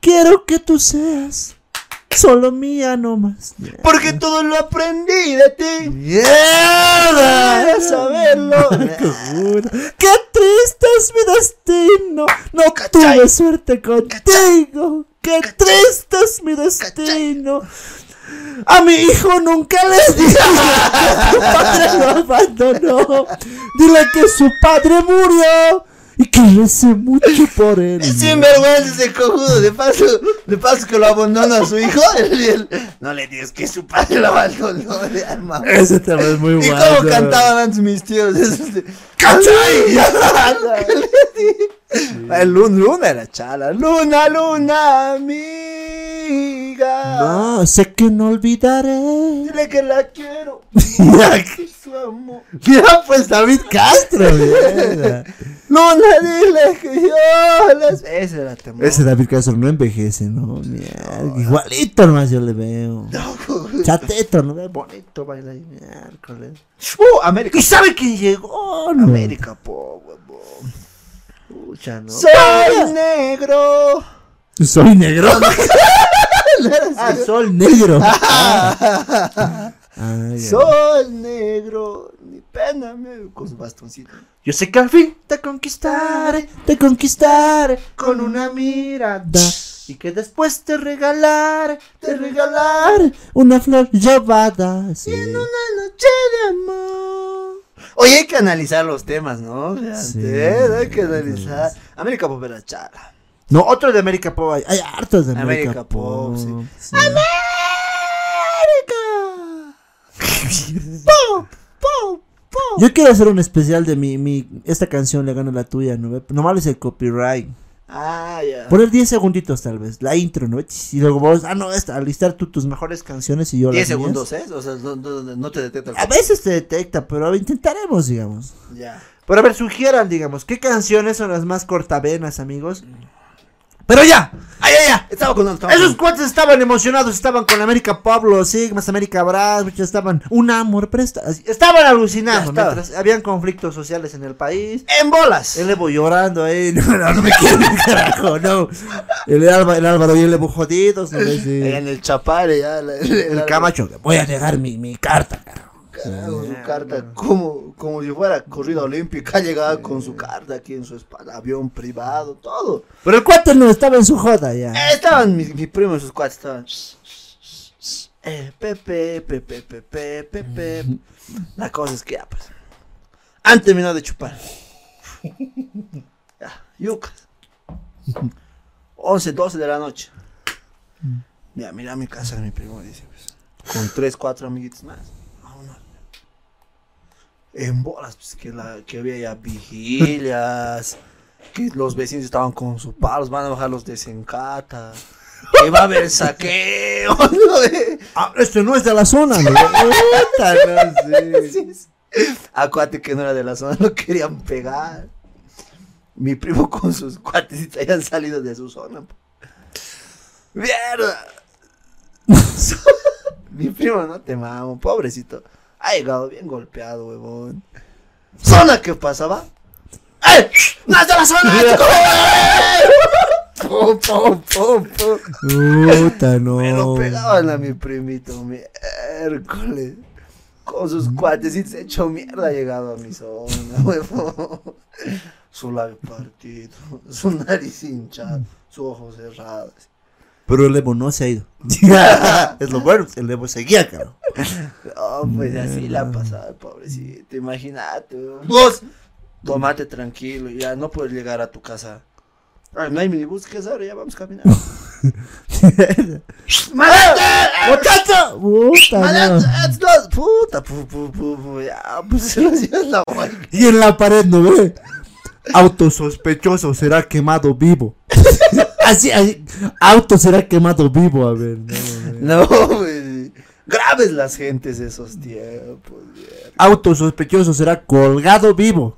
Quiero que tú seas solo mía nomás. Porque todo lo aprendí de ti. ¡Mierda! Saberlo. ¡Qué triste es mi destino! No ¿Cachai? tuve suerte contigo. ¡Qué triste es mi destino! A mi hijo nunca le dije que su padre lo abandonó. Dile que su padre murió y que recé mucho por él. Sin vergüenza ese cojudo. De paso, de paso que lo abandona a su hijo. él- él- no le digas que su padre lo abandonó de alma. Ese tema es muy ¿Y bueno. cómo cantaban antes mis tíos? Esos de- El luna, luna era chala. Luna, luna, No, sé que no olvidaré. Dile que la quiero. Su amor. Mira, pues David Castro, mierda. Luna, dile que yo las. Ese era temor. Ese David Castro no envejece, ¿no? Mierda. Igualito nomás yo le veo. Chateto, ¿no? Bonito baila miércoles. Uh, América. ¿Y sabe quién llegó? No. América, po, huevón. Pucha, ¿no? Soy negro. Soy negro. ah, sol negro. Ah, ya. Soy negro. Ni pena, me- con su bastoncito. Yo sé que al fin te conquistaré, te conquistaré con una mirada. Y que después te regalaré, te regalaré. Una flor llevada. sí. noche de amor. Oye, hay que analizar los temas, ¿no? Sí, hay que analizar. América Pop era chala. No, otro de América Pop hay. Hay hartos de América, América Pop, Pop. sí. sí. Yo quiero hacer un especial de mi, mi esta canción le gana la tuya, ¿no? Nomás es el copyright. Ah, ya. Poner 10 segunditos tal vez, la intro, ¿no? Y luego vos, ah, no, esta, listar tú tus mejores canciones y yo 10 las mías. segundos, ¿eh? O sea, no, no- no te detecta el A veces te detecta, pero intentaremos, digamos. Ya. Pero a ver, sugieran, digamos, ¿qué canciones son las más cortavenas, amigos? Pero ya, ¡Ay, ay, ay! Estaba con estaba esos con- cuates estaban emocionados, estaban con América Pablo Sigmas, América muchos estaban. Un amor presta. Estaban estaba. mientras habían conflictos sociales en el país. ¡En bolas! El Evo llorando ahí, no, no, no me carajo, no. El, Álvaro, el Álvaro y el Evo jodidos, no sé si- Allá en el Chapare, ya. El Camacho, voy a negar mi, mi carta, carajo. Carajo, su carta, como, como si fuera corrida olímpica, llegaba con su carta aquí en su espalda, avión privado, todo. Pero el cuate no estaba en su joda ya. Eh, estaban mis, mis primos, sus cuates, estaban. Eh, Pepe, Pepe, Pepe, Pepe. La cosa es que ya, pues. Han terminado de chupar. Ya, yucas. 11, 12 de la noche. Ya, mira mi casa de mi primo, dice, pues. Con 3, 4 amiguitos más. En bolas, pues, que, la, que había ya vigilias. Que los vecinos estaban con sus palos, van a bajar los desencata. Que va a haber saqueo. Ah, este no es de la zona, ¿no? No sé. A cuate que no era de la zona lo querían pegar. Mi primo con sus cuates habían salido de su zona. ¡Mierda! Mi primo, no te mamo, pobrecito. Ha llegado bien golpeado, huevón. ¿Zona qué pasaba? ¡Eh! ¡No es de la zona! chico! ¡Pum, pum, pum, pum! Puta, no. Me lo pegaban a mi primito, miércoles. Con sus cuatecitos hecho mierda ha llegado a mi zona, huevón. Su labio partido, su nariz hinchada, sus ojos cerrados. Pero el Evo no se ha ido. es lo bueno, el Evo seguía, cabrón. No, pues así la pasada, pobrecito. Imagínate. Vos, tomate tranquilo, ya no puedes llegar a tu casa. Ay, no hay minibús, ¿qué es ahora? Ya vamos caminando. ¡Malate! ¡Muchacho! Puta. ¡Puta! pu, pu, pu, pu, Ya, pues. Y en la pared, ¿no ve? Auto sospechoso será quemado vivo. Así, así. Auto será quemado vivo, a ver. No, No, güey. Graves las gentes de esos tiempos. Auto sospechoso será colgado vivo.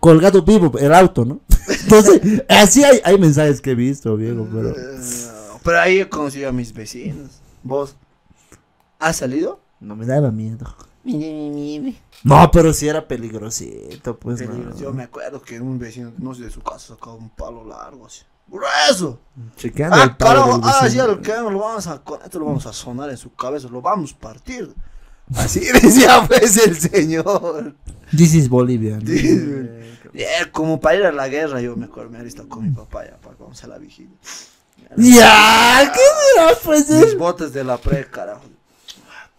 Colgado vivo el auto, ¿no? Entonces, así hay, hay mensajes que he visto, viejo, pero. No, Pero ahí he conocido a mis vecinos. ¿Vos? ¿Has salido? No me daba miedo. No, pero sí era peligrosito, pues. no. Peligros. Yo me acuerdo que un vecino, no sé, de su casa sacaba un palo largo así. ¡Grueso! Chequeando el ¡Ah, palo carajo! ¡Ah, al que lo vamos a, con esto lo vamos a sonar en su cabeza, lo vamos a partir! Así decía pues el señor. This is Bolivia. ¿no? Yeah, como para ir a la guerra, yo me acuerdo, me visto con mi papá ya, para vamos a la vigilia. Ya, ¿qué será, pues? Mis botas de la pre, carajo.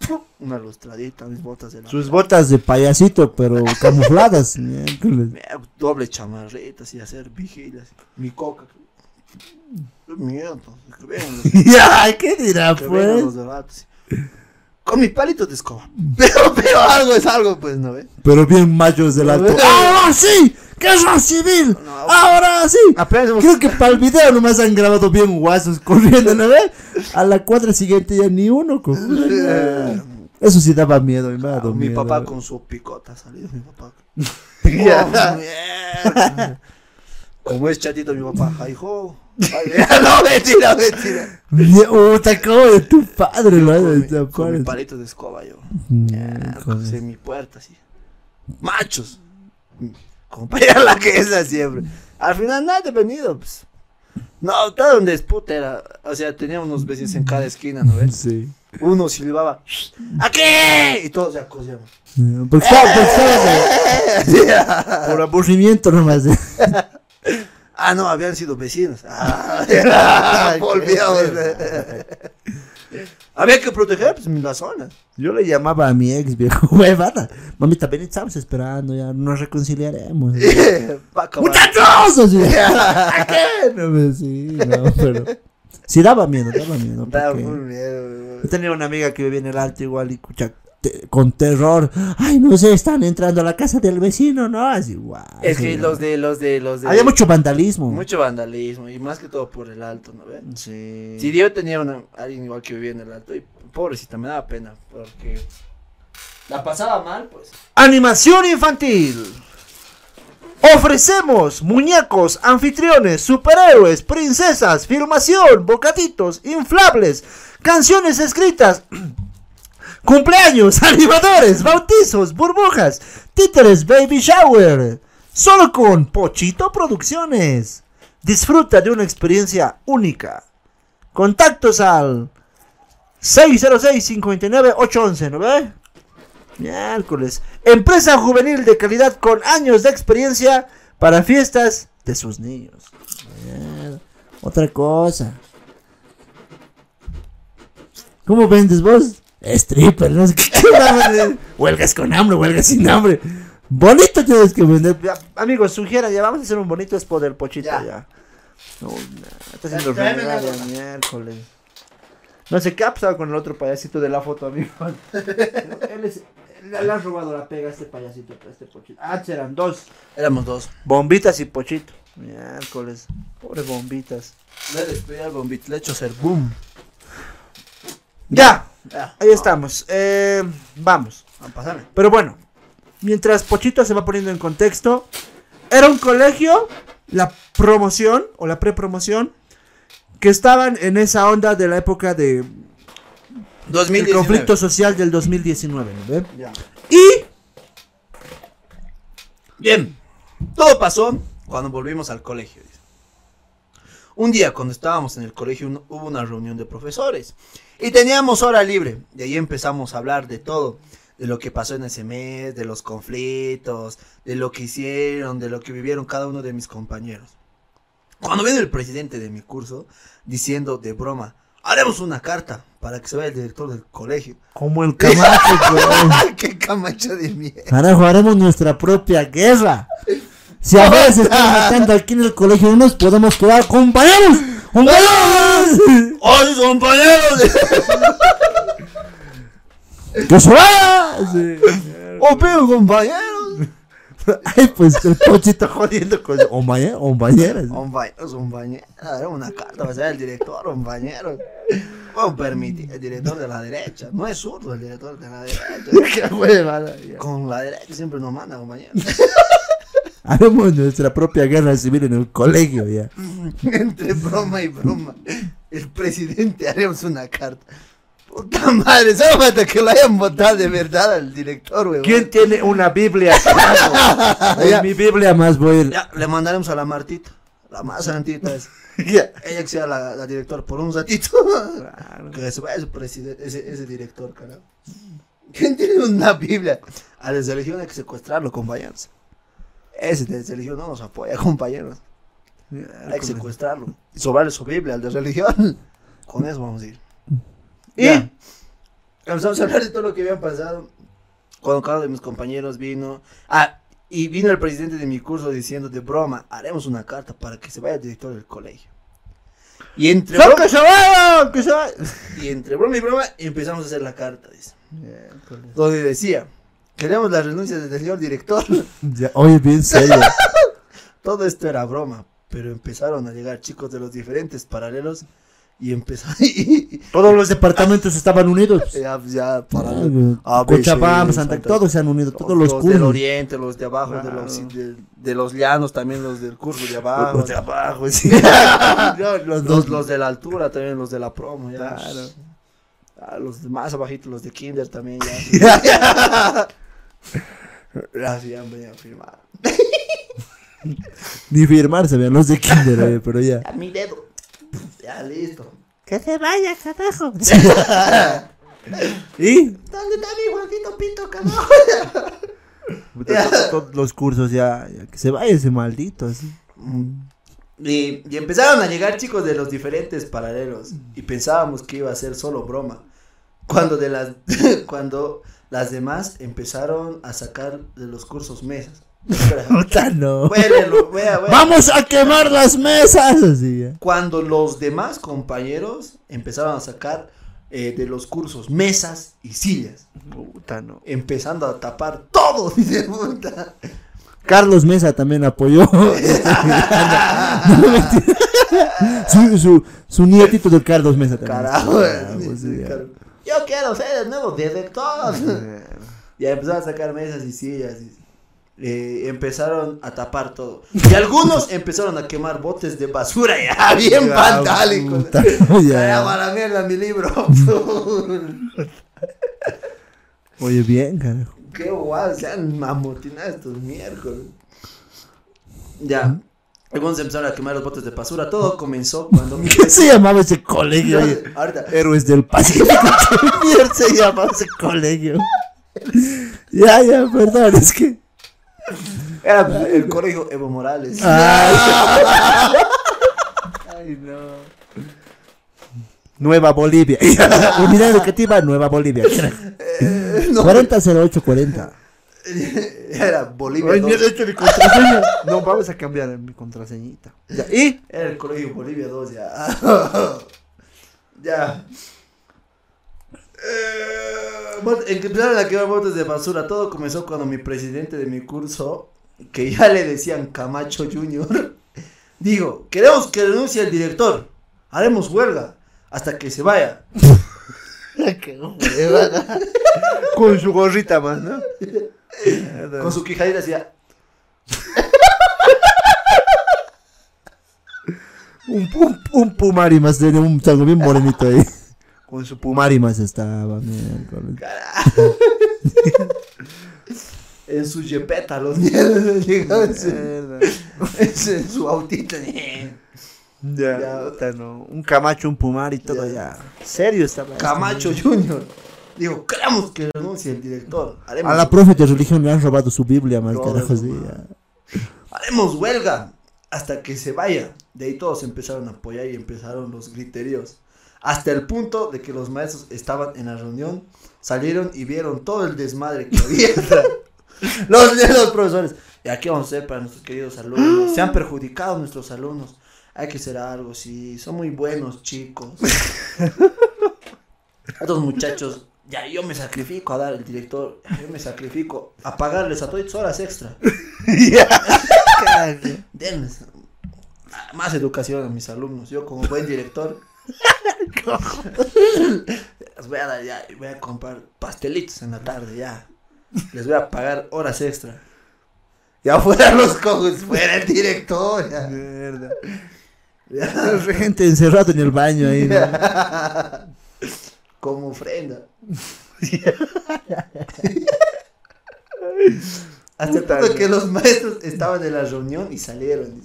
Una lustradita, mis botas de la Sus pre. botas de payasito, pero camufladas. Mierda, Doble chamarritas y hacer vigilias. Mi coca. Vengan los, ya, ¿qué dirá, que pues? los debates. Con mi palito de escoba. Pero, pero algo es algo, pues, ¿no ve? Pero bien machos del alto. ¡Ahora sí! ¡Guerra civil! No. ¡Ahora sí! Apenas hemos- Creo que para el video nomás han grabado bien guasos corriendo, ¿no ve? A la cuadra siguiente ya ni uno. Eso sí daba miedo, me mi papá con su picota salido, mi papá. Oh, mierda. Como es chatito mi papá, ay, jo. No, mentira, mentira. Mie- Puta, como de tu padre, lo Con mi, con mi palito de escoba yo. Miércoles. en mi puerta, así. Machos. Como para ir a la que es siempre. Al final nada de venido, pues. No, todo donde es puta era. O sea, teníamos unos vecinos en cada esquina, ¿no ves? Sí. uno silbaba, ¡aquí! Y todos se estaba, porque estaba de- por aburrimiento nomás. Ah, no, habían sido vecinos. Ah, volvíamos. Había que proteger pues, la zona. Yo le llamaba a mi ex viejo huevada. Mamita, ven, estamos esperando, ya nos reconciliaremos. ¡Muchachos! ¿A qué? No me sí, no, pero. Sí, daba miedo, daba miedo. Da porque full miedo. Yo tenía una amiga que vivía en el alto igual y escucha te- con terror. Ay, no sé, están entrando a la casa del vecino, ¿no? Así, guau. Es sí, que los de, los de, los de. Había mucho vandalismo. mucho vandalismo y más que todo por el alto, ¿no ven? Sí. Si yo tenía una, alguien igual que vivía en el alto y pobrecita, me daba pena porque la pasaba mal, pues. Animación infantil. Ofrecemos muñecos, anfitriones, superhéroes, princesas, filmación, bocatitos, inflables, canciones escritas, cumpleaños, animadores, bautizos, burbujas, títeres, baby shower. Solo con Pochito Producciones. Disfruta de una experiencia única. Contactos al 606-59-811, ¿no ve? Miércoles. Empresa juvenil de calidad con años de experiencia para fiestas de sus niños. Otra cosa. ¿Cómo vendes vos? Stripper, no sé qué. qué huelgas con hambre, huelgas sin hambre. Bonito tienes que vender. Ya, amigos, sugieran, ya vamos a hacer un bonito expo del pochito Ya. ya. No, está haciendo nota. miércoles. No sé qué ha pasado con el otro payasito de la foto, amigo. Él es- le, le han robado la pega a este payasito, a este pochito. Ah, eran dos. Éramos dos. Bombitas y pochito. Miércoles. Pobres bombitas. Le despedí al bombito, le he hecho hacer boom. Ya, Ahí estamos. Eh, vamos. a pasarme. Pero bueno, mientras Pochito se va poniendo en contexto, era un colegio, la promoción o la prepromoción, que estaban en esa onda de la época de el 2019. conflicto social del 2019, ¿no? Ya. Y Bien, todo pasó cuando volvimos al colegio. Un día cuando estábamos en el colegio un- hubo una reunión de profesores y teníamos hora libre. De ahí empezamos a hablar de todo, de lo que pasó en ese mes, de los conflictos, de lo que hicieron, de lo que vivieron cada uno de mis compañeros. Cuando viene el presidente de mi curso diciendo de broma, haremos una carta para que se vaya el director del colegio. Como el Camacho. ¡Qué camacho de mierda! Carajo, haremos nuestra propia guerra. Si a veces están matando aquí en el colegio, no nos podemos quedar compañeros. ¡Compañeros! ¡Oye, compañeros! ¡Que se vaya! Sí. ¡Oh, pero compañeros! Ay, pues el pochito jodiendo con compañeros. compañeras. Compañeros, compañeros. Haremos una carta, va a ser el director, compañeros. Puedo permitir, el director de la derecha. No es zurdo el director de la derecha. Qué. Con la derecha siempre nos manda, compañeros. Haremos nuestra propia guerra civil en el colegio ya. Entre broma y broma. El presidente haremos una carta. Puta madre, solo falta que lo hayan votado de verdad al director, weón. ¿quién tiene una Biblia? En mi Biblia más voy a ir. Ya, le mandaremos a la Martita. La más santita es. Ella que sea la, la directora por un ratito. Que se vaya presidente, ese, ese director, carajo. ¿Quién tiene una Biblia? A la religión hay que secuestrarlo, compañeros. Ese de religión no nos apoya, compañeros. Hay que secuestrarlo. Y sobrarle su Biblia al de religión. Con eso vamos a ir. Y Ya. Empezamos a hablar de todo lo que había pasado. Cuando cada uno de mis compañeros vino. Ah, y vino el presidente de mi curso diciendo de broma, haremos una carta para que se vaya el director del colegio. Y entre, ¡No, broma, que se vayan! ¡Que se vayan! y entre broma y broma empezamos a hacer la carta, dice. Donde decía, queremos la renuncia del señor director. Ya, oye, bien serio. Todo esto era broma, pero empezaron a llegar chicos de los diferentes paralelos y empezó y, Todos los departamentos estaban unidos. ya, ya paralelo. Ay, A, B, Cochabamba, Santa, Santa- todos se han unido, todos los, los del oriente, los de abajo, de, los, de, de los llanos, también los del curso de abajo. Los de abajo, sí. los, los los de la altura también, los de la promo, ya. Claro. Ah, los más abajito, los de kinder también, ya. Así han venido a firmar. Ni firmar se vean los de Kinder, eh, pero ya. A mi dedo. Ya, listo. Que se vaya, carajo. ¿Y? ¿Dónde está mi Juanito Pinto, carajo? Todos los cursos ya, ya que se vaya ese maldito así. Y, y empezaron a llegar chicos de los diferentes paralelos y pensábamos que iba a ser solo broma. Cuando de las cuando las demás empezaron a sacar de los cursos mesas. Puta, no. Huélelo. ¡Vamos a quemar las mesas! Así ya. Cuando los demás compañeros empezaron a sacar eh, de los cursos mesas y sillas, Puta, no. empezando a tapar todo, dice puta. Carlos Mesa también apoyó. Su, su, su nietito de Carlos Mesa también. Carajo, Ah, sí, pues, ya. Yo quiero ser el nuevo director. Y empezaron a sacar mesas y sillas. y, eh, empezaron a tapar todo. Y algunos empezaron a quemar botes de basura ya, bien vandálicos. Carajo, ya. la mierda mi libro. Oye, bien, carajo. Qué guay, se han amotinado estos miércoles. Ya. Algunos empezaron a quemar los botes de basura. Todo comenzó cuando mi ¿Qué se llamaba ese colegio? oye? Ahorita. Héroes del Pacífico. ¿Qué mierda se llamaba ese colegio? Ya, ya, perdón, es que. Era el colegio Evo Morales. Ay, Ay, no. Nueva Bolivia. Unidad educativa Nueva Bolivia. 400840. Era Bolivia. Ay, 2. mierda, este es mi contraseña. No, vamos a cambiar mi contraseñita. Ya, ¿Y? Era el colegio Bolivia 2 ya. ya. Eh, en que empezaron a quemar botes de basura. Todo comenzó cuando mi presidente de mi curso, que ya le decían Camacho Junior, dijo, queremos que renuncie el director. Haremos huelga hasta que se vaya. Con su gorrita más, ¿no? Con su quijadita decía, Un, un, un pumari más, tenía un chango bien morenito ahí. Con su pumari más estaba. miércoles. en su jepeta los mierdas. llegaba en su, en su autito. Ya, Ya. puta, no. Un camacho, un pumari, todo ya. Serio estaba. Camacho Junior. Dijo, queremos que renuncie el director. Haremos A la profe de religión le han robado su Biblia, más carajo, ya. haremos huelga hasta que se vaya. De ahí todos empezaron a apoyar y empezaron los griteríos. Hasta el punto de que los maestros estaban en la reunión, salieron y vieron todo el desmadre que había. los, los profesores. ¿Y aquí vamos a hacer para nuestros queridos alumnos? Se han perjudicado nuestros alumnos. Hay que hacer algo, sí. Son muy buenos chicos. Estos muchachos, ya yo me sacrifico a dar el director, yo me sacrifico a pagarles a todas horas extra. Denles más educación a mis alumnos. Yo como buen director les voy a dar ya, voy a comprar pastelitos en la tarde ya. Les voy a pagar horas extra. Ya fuera los cojos, fuera el director. Ya. Mierda. Ya. Gente encerrado en el baño ahí. ¿no? Como ofrenda. Hasta el punto que los maestros estaban en la reunión y salieron.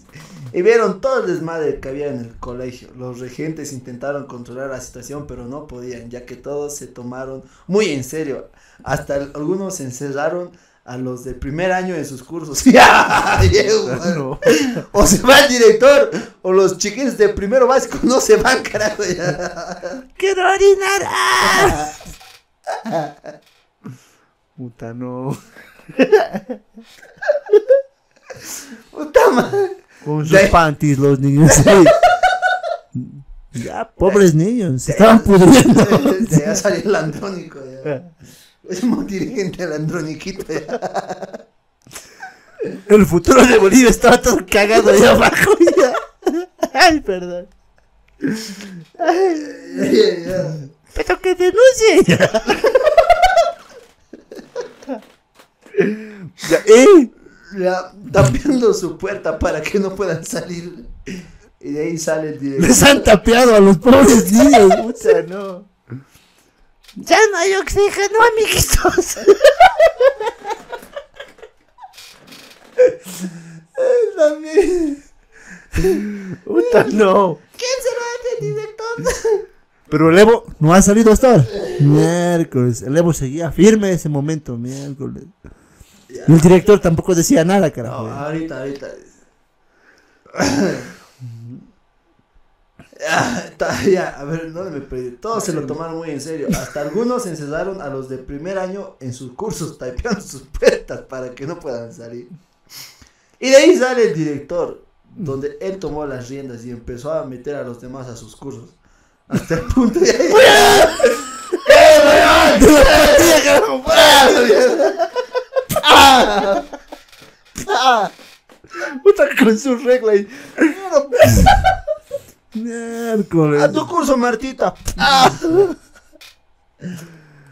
Y vieron todo el desmadre que había en el colegio. Los regentes intentaron controlar la situación, pero no podían, ya que todos se tomaron muy en serio. Hasta el- algunos se encerraron a los de primer año en sus cursos. O se va el director, o los chiquillos de primero básico no se van, carajo. ¡Quiero orinar! Puta, no. Puta madre. Con sus De- panties los niños. Ya, pobres niños, se estaban pudriendo. De allá salió el andrónico. Ya. Es un dirigente el androniquito. Ya. El futuro de Bolivia estaba todo cagado ahí abajo. Ya. Ay, perdón. Pero que denuncie. Ya, ¡eh! Ya, tapiando su puerta para que no puedan salir. Y de ahí sale el director. Les han tapeado a los pobres niños. Puta, no. Ya no hay oxígeno, amiguitos. También. Puta, no. ¿Quién será el director? Pero el Evo no ha salido hasta ahora. Miércoles. El Evo seguía firme ese momento, miércoles. Y el director tampoco decía nada, No, carajo. ahorita, ahorita. Ya, está, ya, a ver, no me perdí. Todos se lo tomaron muy en serio. Hasta algunos encerraron a los de primer año en sus cursos, typeando sus puertas para que no puedan salir. Y de ahí sale el director, donde él tomó las riendas y empezó a meter a los demás a sus cursos. Hasta el punto de. ¡Eh, weón! ¡Ah! ¡Ah! Puta con su regla y. Miércoles. A tu curso, Martita.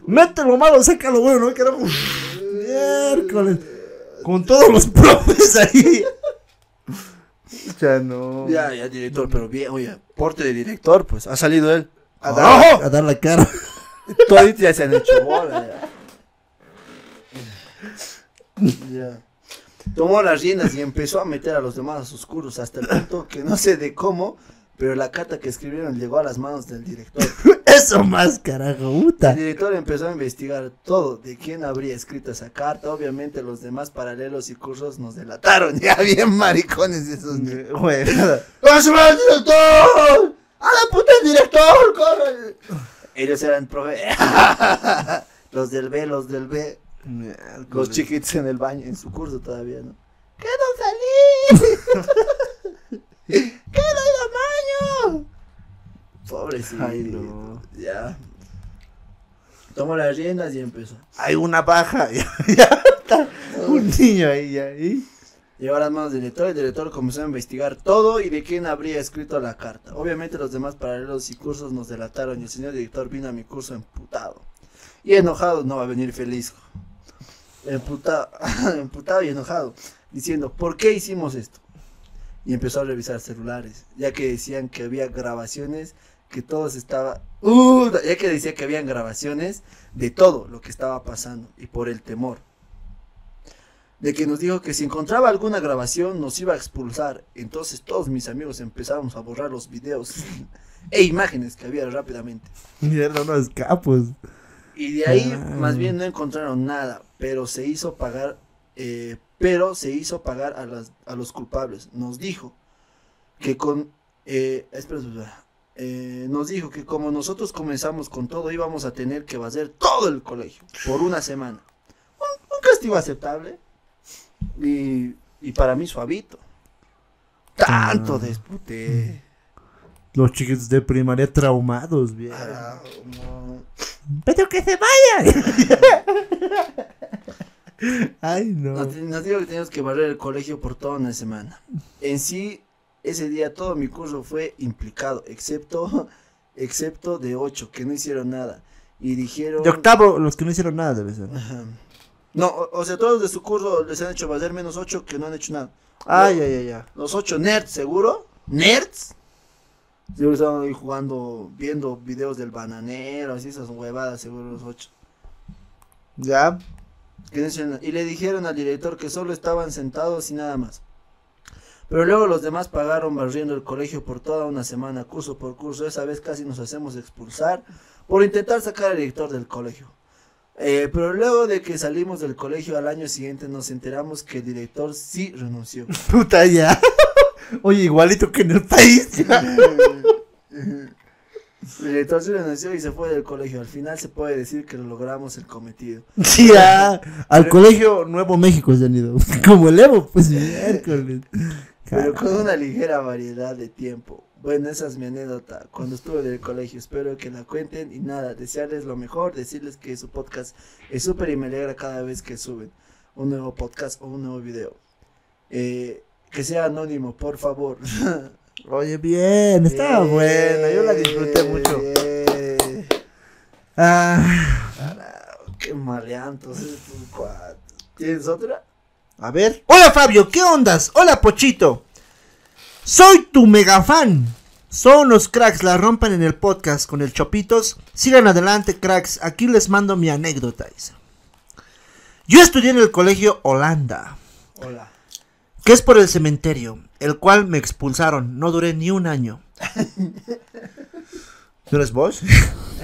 Mete lo malo, saca lo bueno, ¿no? Carajo. Miércoles. Con todos los profes ahí. Ya no. Ya, ya, director, pero bien, oye, porte de director, pues ha salido él. A dar. A dar la cara. toditos ya se han hecho bola. Ya. Tomó las riendas y empezó a meter a los demás a sus cursos hasta el punto que no sé de cómo, pero la carta que escribieron llegó a las manos del director. Eso más, carajo, puta. El director empezó a investigar todo de quién habría escrito esa carta. Obviamente los demás paralelos y cursos nos delataron. Ya bien maricones esos. Güey. ¡A su madre, director! ¡A la puta el director! ¡Corre! Ellos eran profe. los del B, los del B. Los chiquitos en el baño, en su curso todavía, ¿no? ¡Que no salí! ¡Que no ir al baño! Pobrecito. Ay, no. Ya. Tomó las riendas y empezó. Hay una baja. Ya, ya está. Un niño ahí, ahí. Llevó a las manos del director, el director comenzó a investigar todo y de quién habría escrito la carta. Obviamente los demás paralelos y cursos nos delataron y el señor director vino a mi curso emputado. Y enojado, no va a venir feliz. Emputado, emputado y enojado, diciendo, ¿por qué hicimos esto? Y empezó a revisar celulares, ya que decían que había grabaciones, que todos estaba, uh, ya que decía que habían grabaciones de todo lo que estaba pasando y por el temor de que nos dijo que si encontraba alguna grabación nos iba a expulsar. Entonces todos mis amigos empezamos a borrar los videos e imágenes que había rápidamente. Mierda, unos capos. Y de ahí Ah. más bien no encontraron nada, pero se hizo pagar, eh, pero se hizo pagar a, las, a los culpables. Nos dijo que con, eh, espera, espera, eh, nos dijo que como nosotros comenzamos con todo íbamos a tener que hacer todo el colegio por una semana. Un, un castigo aceptable y, y para mí suavito. Tanto Ah. desputé. Los chiquitos de primaria traumados, bien. Carajo, no. Pero que se vaya. Ay, no. Nos, nos dijo que teníamos que barrer el colegio por toda una semana. En sí, ese día todo mi curso fue implicado, excepto, excepto de ocho, que no hicieron nada. Y dijeron... De octavo, los que no hicieron nada, debe ser. Ajá. No, o, o sea, todos de su curso les han hecho barrer menos ocho que no han hecho nada. Ay, ay, ay, ay. Los ocho nerds, ¿seguro? ¿Nerds? Seguro estaban ahí jugando, viendo videos del bananero, así esas huevadas, seguro los ocho. Ya. Y le dijeron al director que solo estaban sentados y nada más. Pero luego los demás pagaron barriendo el colegio por toda una semana, curso por curso. Esa vez casi nos hacemos expulsar por intentar sacar al director del colegio. Eh, pero luego de que salimos del colegio al año siguiente nos enteramos que el director sí renunció. Puta ya. Oye, igualito que en el país. El director sí renunció y se fue del colegio. Al final se puede decir que lo logramos el cometido. Ya. Al colegio Nuevo México se han ido. Como el Evo, pues miércoles. Pero con una ligera variedad de tiempo. Bueno, esa es mi anécdota cuando estuve en el colegio. Espero que la cuenten y nada, desearles lo mejor, decirles que su podcast es súper y me alegra cada vez que suben un nuevo podcast o un nuevo video. Eh, que sea anónimo, por favor. Oye, bien, estaba buena, yo la disfruté mucho. Ah, qué maleantos estos cuates. ¿Tienes otra? A ver. Hola Fabio, ¿qué ondas? Hola Pochito. Soy tu mega fan. Son los cracks, la rompen en el podcast con el Chopitos. Sigan adelante, cracks. Aquí les mando mi anécdota. Yo estudié en el colegio Holanda, Hola. Que es por el cementerio, el cual me expulsaron. No duré ni un año. ¿No eres vos?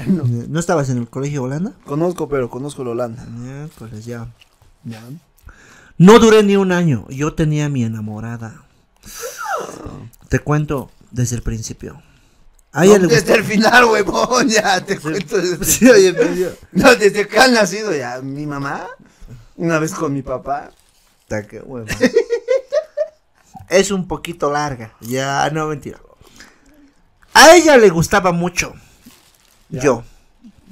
No. ¿No estabas en el colegio Holanda? Conozco, pero conozco la Holanda. Miércoles, ya. Ya. No duré ni un año. Yo tenía a mi enamorada. Te cuento desde el principio. A ella No, le desde el final, huevón, ya te cuento. Desde, Sí, oye, yo- no, desde que han nacido ya. Mi mamá, una vez con mi papá. Ta, qué hueva. Es un poquito larga. Ya, no, mentira. A ella le gustaba mucho. Ya. Yo.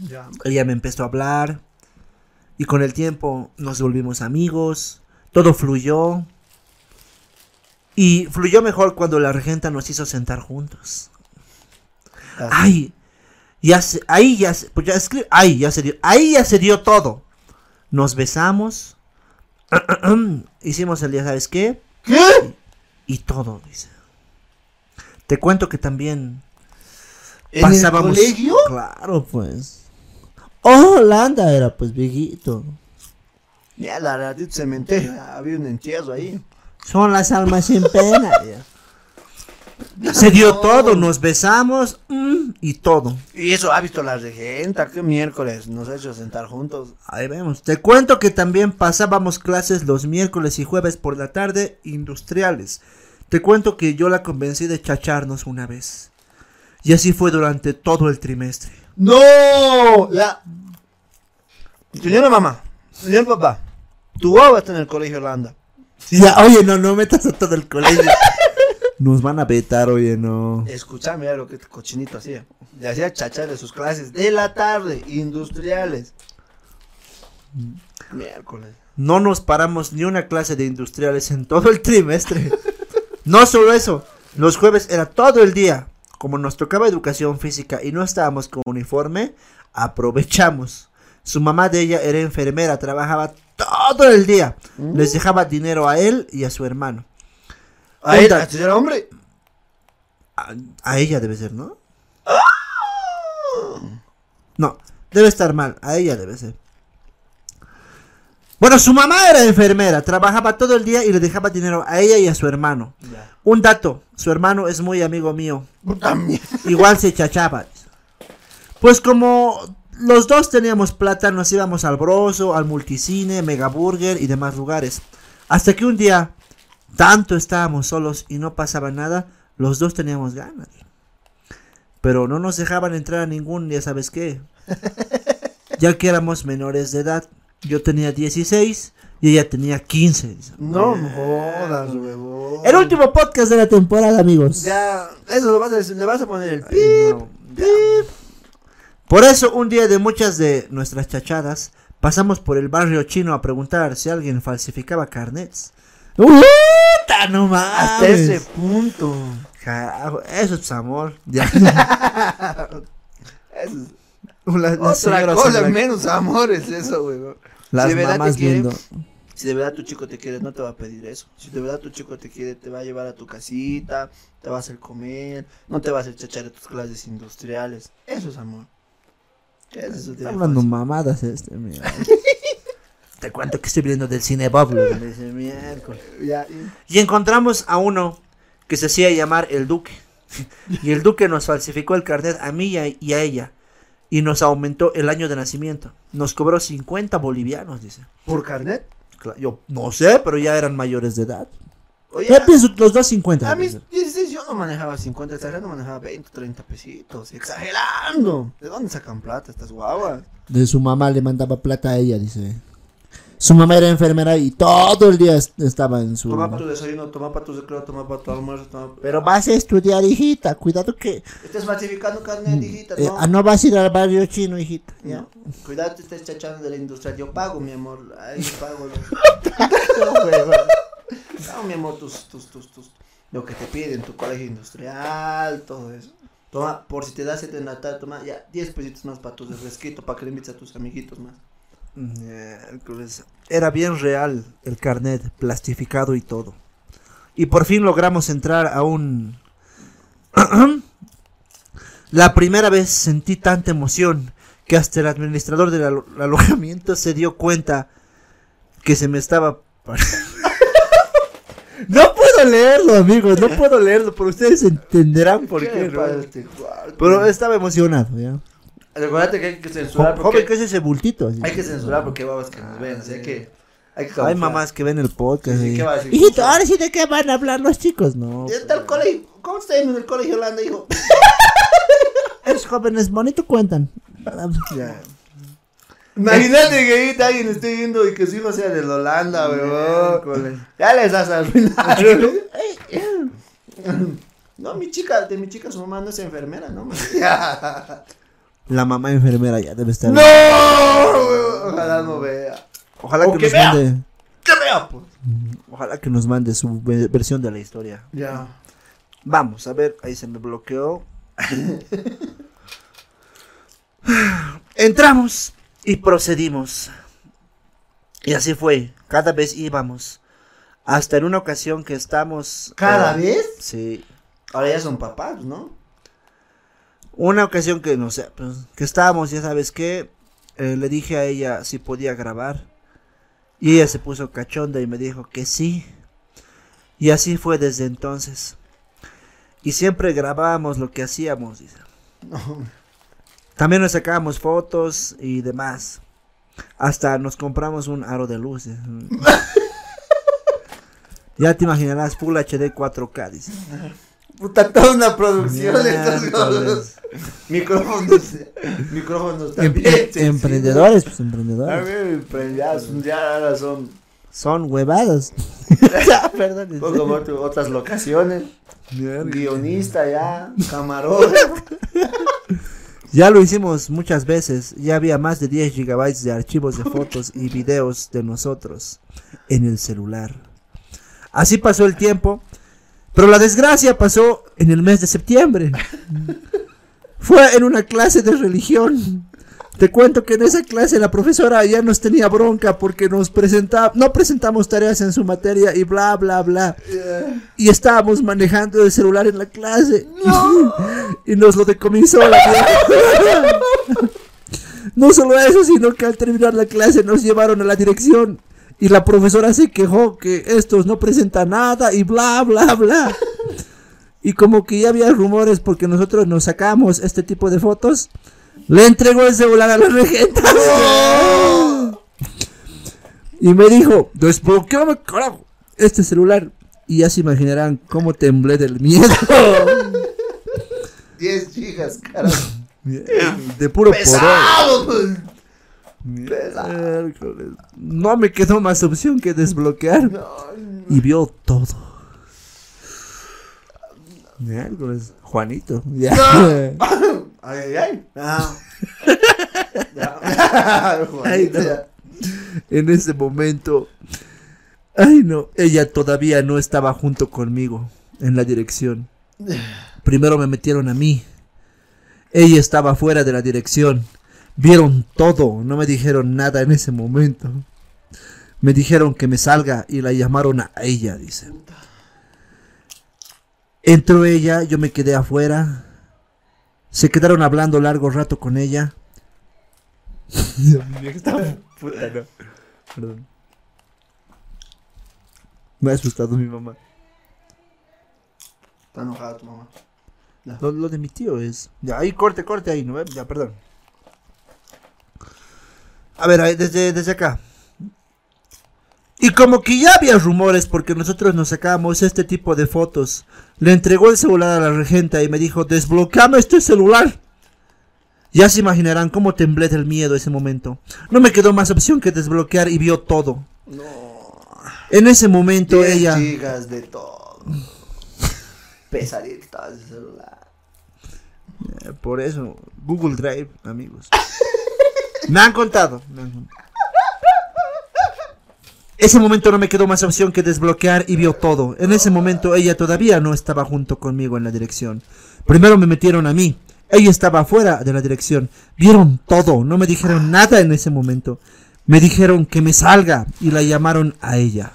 Ya. Ella me empezó a hablar. Y con el tiempo nos volvimos amigos. Todo fluyó. Y fluyó mejor cuando la regenta nos hizo sentar juntos. Ay, ya se, ahí ya se, pues ya escri- ahí ya se dio, ahí ya se dio todo. Nos besamos, hicimos el día, ¿sabes qué? ¿Qué? Y todo, dice. Te cuento que también ¿En pasábamos. el colegio? Claro, pues. Oh, Holanda era pues viejito. Ya, la ratito cementerio, ya había un entierro ahí. Son las almas sin pena. Se dio todo, nos besamos mm, y todo. Y eso ha visto la regenta, qué miércoles, nos ha hecho sentar juntos. Ahí vemos. Te cuento que también pasábamos clases los miércoles y jueves por la tarde industriales. Te cuento que yo la convencí de chacharnos una vez. Y así fue durante todo el trimestre. ¡No! Ya. Señora mamá, señor papá, tu guagua está en el colegio Holanda. Ya, oye, no, no metas a todo el colegio. Nos van a vetar, oye, no. Escuchame, mira lo que este cochinito hacía. Le hacía chachar de sus clases de la tarde, industriales. Miércoles. No nos paramos ni una clase de industriales en todo el trimestre. No solo eso, los jueves era todo el día. Como nos tocaba educación física y no estábamos con uniforme, aprovechamos. Su mamá de ella era enfermera, trabajaba todo el día. Les dejaba dinero a él y a su hermano. ¿A él, a era hombre? A, a ella debe ser, ¿no? No, debe estar mal. A ella debe ser. Bueno, su mamá era enfermera, trabajaba todo el día y le dejaba dinero a ella y a su hermano. Ya. Un dato, su hermano es muy amigo mío. Igual se chachaba. Pues como los dos teníamos plata, nos íbamos al Broso, al Multicine, Megaburger y demás lugares. Hasta que un día, tanto estábamos solos y no pasaba nada, los dos teníamos ganas. Pero no nos dejaban entrar a ningún, ya sabes qué. Ya que éramos menores de edad. Yo tenía 16 y ella tenía 15. No jodas, huevón. El último podcast de la temporada, amigos. Ya, eso lo vas a decir, le vas a poner el pi. No. Por eso, un día de muchas de nuestras chachadas, pasamos por el barrio chino a preguntar si alguien falsificaba carnets. ¡Puta, no mames! Hasta ese punto. Carajo, eso es amor. Ya. Eso es La- la otra señora cosa Sandra- menos amor es eso. Las Si de verdad te quiere, viendo. Si de verdad tu chico te quiere, no te va a pedir eso. Si de verdad tu chico te quiere, te va a llevar a tu casita, te va a hacer comer, no te va a hacer chachar de tus clases industriales. Eso es amor. Está hablando mamadas este, mira. Te cuento que estoy viendo del cine Bob. lo que me dice, miércoles. Ya, y- encontramos a uno que se hacía llamar el Duque. Y el Duque nos falsificó el carnet a mí y a, ella. Y nos aumentó el año de nacimiento. Nos cobró 50 bolivianos, dice. ¿Por carnet? Yo no sé, pero ya eran mayores de edad. Oye, Yo a, pienso los dos 50. a mis 16 yo no manejaba 50, exagerando manejaba 20, 30 pesitos. Exagerando. ¿De dónde sacan plata estas guaguas? De su mamá le mandaba plata a ella, dice. Su mamá era enfermera y todo el día est- estaba en su... Toma para tu desayuno, toma para tu recreo, toma para tu almuerzo, toma... Pero vas a estudiar, hijita. Cuidado que... Estás falsificando carnet, hijita, eh, ¿no? ah, no vas a ir al barrio chino, hijita. ¿ya? No. Cuidado, te estés chachando de la industria. Yo pago, mi amor. Ahí pago. Lo... Pago, mi amor, tus, tus, tus, tus. Lo que te piden, tu colegio industrial, todo eso. Toma, por si te das sed en la tarde, toma ya 10 pesitos más para tu refresquito, para que le invites a tus amiguitos más. Miércoles. Era bien real el carnet, plastificado y todo. Y por fin logramos entrar a un... La primera vez sentí tanta emoción que hasta el administrador del alo- alojamiento se dio cuenta que se me estaba... no puedo leerlo, amigos, no puedo leerlo, pero ustedes entenderán por qué. ¿Qué ¿no? para este? Pero estaba emocionado, ¿ya? Recuérdate que hay que censurar porque... Joven, ¿qué es ese bultito? así? Hay que censurar porque babas que nos ven, así que... Hay que Hay mamás que ven el podcast. Sí, y- ¿qué va a decir? Hijito, ahora sí de qué van a hablar los chicos, no. ¿Ya está el colegio? ¿Cómo está en el colegio Holanda, hijo? Esos jóvenes bonito cuentan. Ya. Imagínate que ahorita alguien esté viendo y que su hijo sea de la Holanda, weón. Ya les has arruinado. No, mi chica, de mi chica su mamá no es enfermera, ¿no? La mamá enfermera ya debe estar. No, ojalá no vea. Ojalá que, que nos vea. mande. Que vea, pues. Ojalá que nos mande su ve- versión de la historia. Ya. Vamos, a ver, ahí se me bloqueó. Entramos y procedimos. Y así fue, cada vez íbamos. Hasta en una ocasión que estamos... ¿Cada eh, vez? Sí. Ahora ya son papás, ¿no? Una ocasión que, no sé, pues, que estábamos, ya sabes qué, eh, le dije a ella si podía grabar. Y ella se puso cachonda y me dijo que sí. Y así fue desde entonces. Y siempre grabábamos lo que hacíamos, dice. También nos sacábamos fotos y demás. Hasta nos compramos un aro de luz. ya te imaginarás, Full HD 4K, dice. Puta, toda una producción de estos Miércoles. cosas. Micrófonos. Micrófonos Em- también. em- emprendedores, pues A emprendedores. ver, pues ya, son- ya ahora son Son huevadas. Perdón. un poco como otro- otras locaciones. Guionista ya, camarógrafo. Ya lo hicimos muchas veces, ya había más de 10 gigabytes de archivos de fotos y videos de nosotros en el celular. Así pasó el tiempo, pero la desgracia pasó en el mes de septiembre. Fue en una clase de religión. Te cuento que en esa clase la profesora ya nos tenía bronca porque nos presentaba, no presentamos tareas en su materia y bla bla bla. Y estábamos manejando el celular en la clase. y nos lo decomisó la. No solo eso, sino que al terminar la clase nos llevaron a la dirección. Y la profesora se quejó que estos no presentan nada y bla bla bla. Y como que ya había rumores porque nosotros nos sacamos este tipo de fotos. Le entregó el celular a la regenta. Y me dijo, desbloqueame carajo este celular. Y ya se imaginarán cómo temblé del miedo. 10 gigas, carajo. De puro. Pesado, pues. Miércoles. No me quedó más opción que desbloquear. Y vio todo. Miércoles. Juanito. Ya. Ay, ay, ay. Ya. Ay, no. Ya. En ese momento. Ay, no. Ella todavía no estaba junto conmigo en la dirección. Primero me metieron a mí. Ella estaba fuera de la dirección. Vieron todo. No me dijeron nada en ese momento. Me dijeron que me salga y la llamaron a ella, dice. Entró ella, yo me quedé afuera. Se quedaron hablando largo rato con ella. Dios mío, esta puta, no. Perdón. Me ha asustado mi mamá. Está enojada tu mamá. Lo, lo de mi tío es. Ya, ahí corte, corte ahí, ¿no? Ya, perdón. A ver, desde, desde acá. Y como que ya había rumores porque nosotros nos sacábamos este tipo de fotos. Le entregó el celular a la regenta y me dijo, desbloqueame este celular. Ya se imaginarán cómo temblé del miedo ese momento. No me quedó más opción que desbloquear y vio todo. En ese momento 10 ella... gigas de todo. De celular. Eh, Por eso, Google Drive, amigos. me han contado. Ese momento no me quedó más opción que desbloquear y vio todo. En ese momento ella todavía no estaba junto conmigo en la dirección. Primero me metieron a mí. Ella estaba fuera de la dirección. Vieron todo. No me dijeron nada en ese momento. Me dijeron que me salga y la llamaron a ella.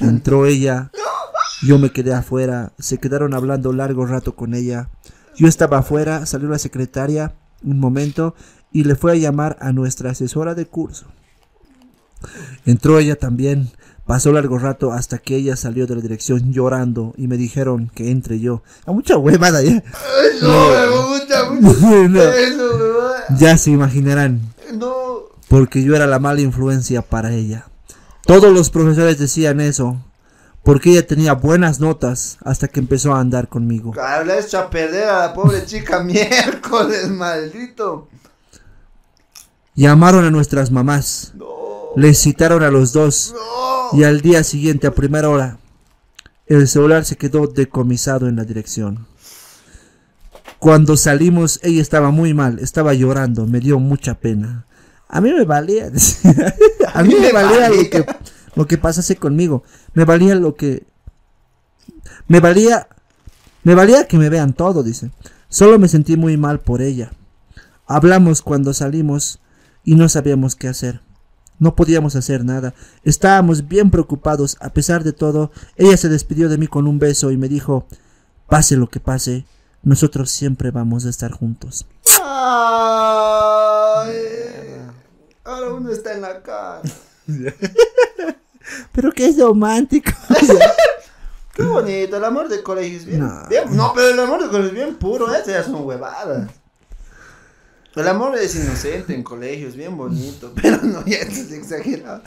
Entró ella. Yo me quedé afuera. Se quedaron hablando largo rato con ella. Yo estaba afuera. Salió la secretaria un momento y le fue a llamar a nuestra asesora de curso. Entró ella también. Pasó largo rato hasta que ella salió de la dirección llorando y me dijeron que entre yo. A mucha huevada ya. Ya se imaginarán, No. porque yo era la mala influencia para ella. Todos los profesores decían eso, porque ella tenía buenas notas hasta que empezó a andar conmigo. Has hecho a perder a la pobre chica miércoles, maldito. Llamaron a nuestras mamás, No. les citaron a los dos No. y al día siguiente a primera hora el celular se quedó decomisado en la dirección. Cuando salimos ella estaba muy mal, estaba llorando, me dio mucha pena. A mí me valía, a mí me valía lo que lo que pasase conmigo, me valía lo que me valía me valía que me vean todo, dice. Solo me sentí muy mal por ella. Hablamos cuando salimos y no sabíamos qué hacer. No podíamos hacer nada. Estábamos bien preocupados. A pesar de todo, ella se despidió de mí con un beso y me dijo, pase lo que pase, nosotros siempre vamos a estar juntos. Ay. Ahora uno está en la casa. Pero qué es romántico. Qué bonito, el amor de colegio es bien, No. bien- No, pero el amor de colegio es bien puro, ¿eh? ya son huevadas. El amor es inocente en colegio, es bien bonito, pero no, ya es exagerado.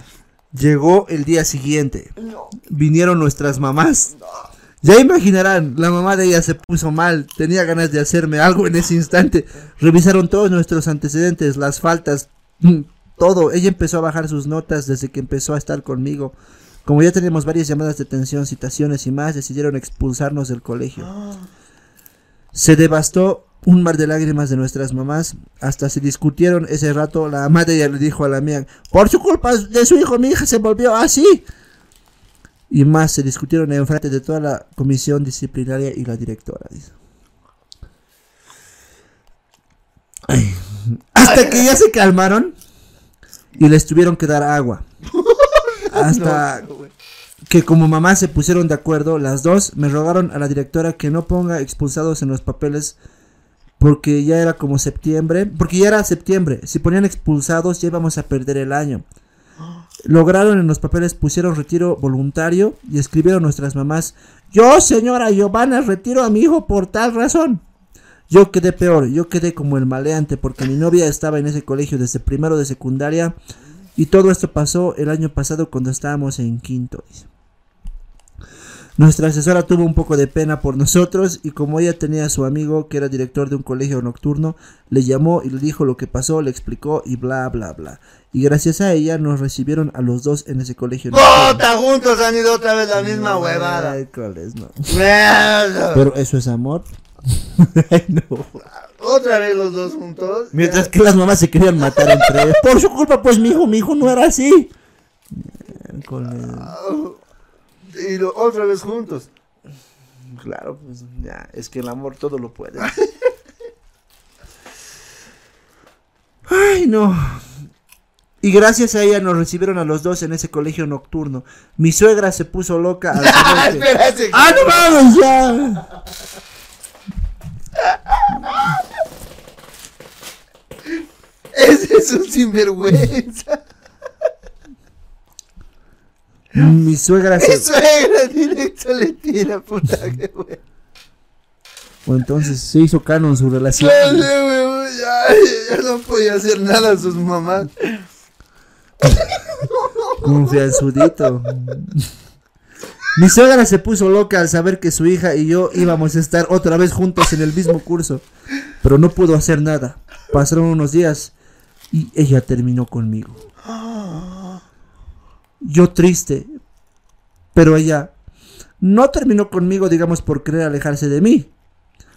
Llegó el día siguiente. No. Vinieron nuestras mamás. Ya imaginarán, la mamá de ella se puso mal, tenía ganas de hacerme algo en ese instante. Revisaron todos nuestros antecedentes, las faltas, mm, todo. Ella empezó a bajar sus notas desde que empezó a estar conmigo. Como ya teníamos varias llamadas de atención, citaciones y más, decidieron expulsarnos del colegio. Se devastó un mar de lágrimas de nuestras mamás. Hasta se discutieron ese rato. La mamá de ella le dijo a la mía, por su culpa de su hijo, mi hija se volvió así. Y más se discutieron en frente de toda la comisión disciplinaria y la directora. Ay. Hasta que ya se calmaron y les tuvieron que dar agua. Hasta que como mamá se pusieron de acuerdo, las dos me rogaron a la directora que no ponga expulsados en los papeles porque ya era como septiembre, porque ya era septiembre, si ponían expulsados ya íbamos a perder el año. Lograron en los papeles, pusieron retiro voluntario y escribieron nuestras mamás, yo señora Giovanna retiro a mi hijo por tal razón. Yo quedé peor, yo quedé como el maleante porque mi novia estaba en ese colegio desde primero de secundaria y todo esto pasó el año pasado cuando estábamos en quinto. dice. Nuestra asesora tuvo un poco de pena por nosotros y como ella tenía a su amigo que era director de un colegio nocturno, le llamó y le dijo lo que pasó, le explicó y bla bla bla. Y gracias a ella nos recibieron a los dos en ese colegio nocturno. ¡Puta! Juntos han ido otra vez la misma huevada. Miércoles, no. Pero eso es amor. Ay, no. Otra vez los dos juntos. Mientras que las mamás se querían matar entre ellos. Por su culpa, pues mi hijo, mi hijo no era así. Miércoles. Y lo- otra vez juntos. Claro, pues ya, es que el amor todo lo puede. Ay, no. Y gracias a ella nos recibieron a los dos en ese colegio nocturno. Mi suegra se puso loca al ¡Ah, no mames, ya! Ese es un sinvergüenza. Mi suegra Mi se... suegra directo le tira, puta que wey. O entonces se hizo canon su relación. Ya, ya, ya no podía hacer nada a sus mamás. Confianzudito. Mi suegra se puso loca al saber que su hija y yo íbamos a estar otra vez juntos en el mismo curso, pero no pudo hacer nada. Pasaron unos días y ella terminó conmigo. Yo triste, pero ella no terminó conmigo, digamos, por querer alejarse de mí,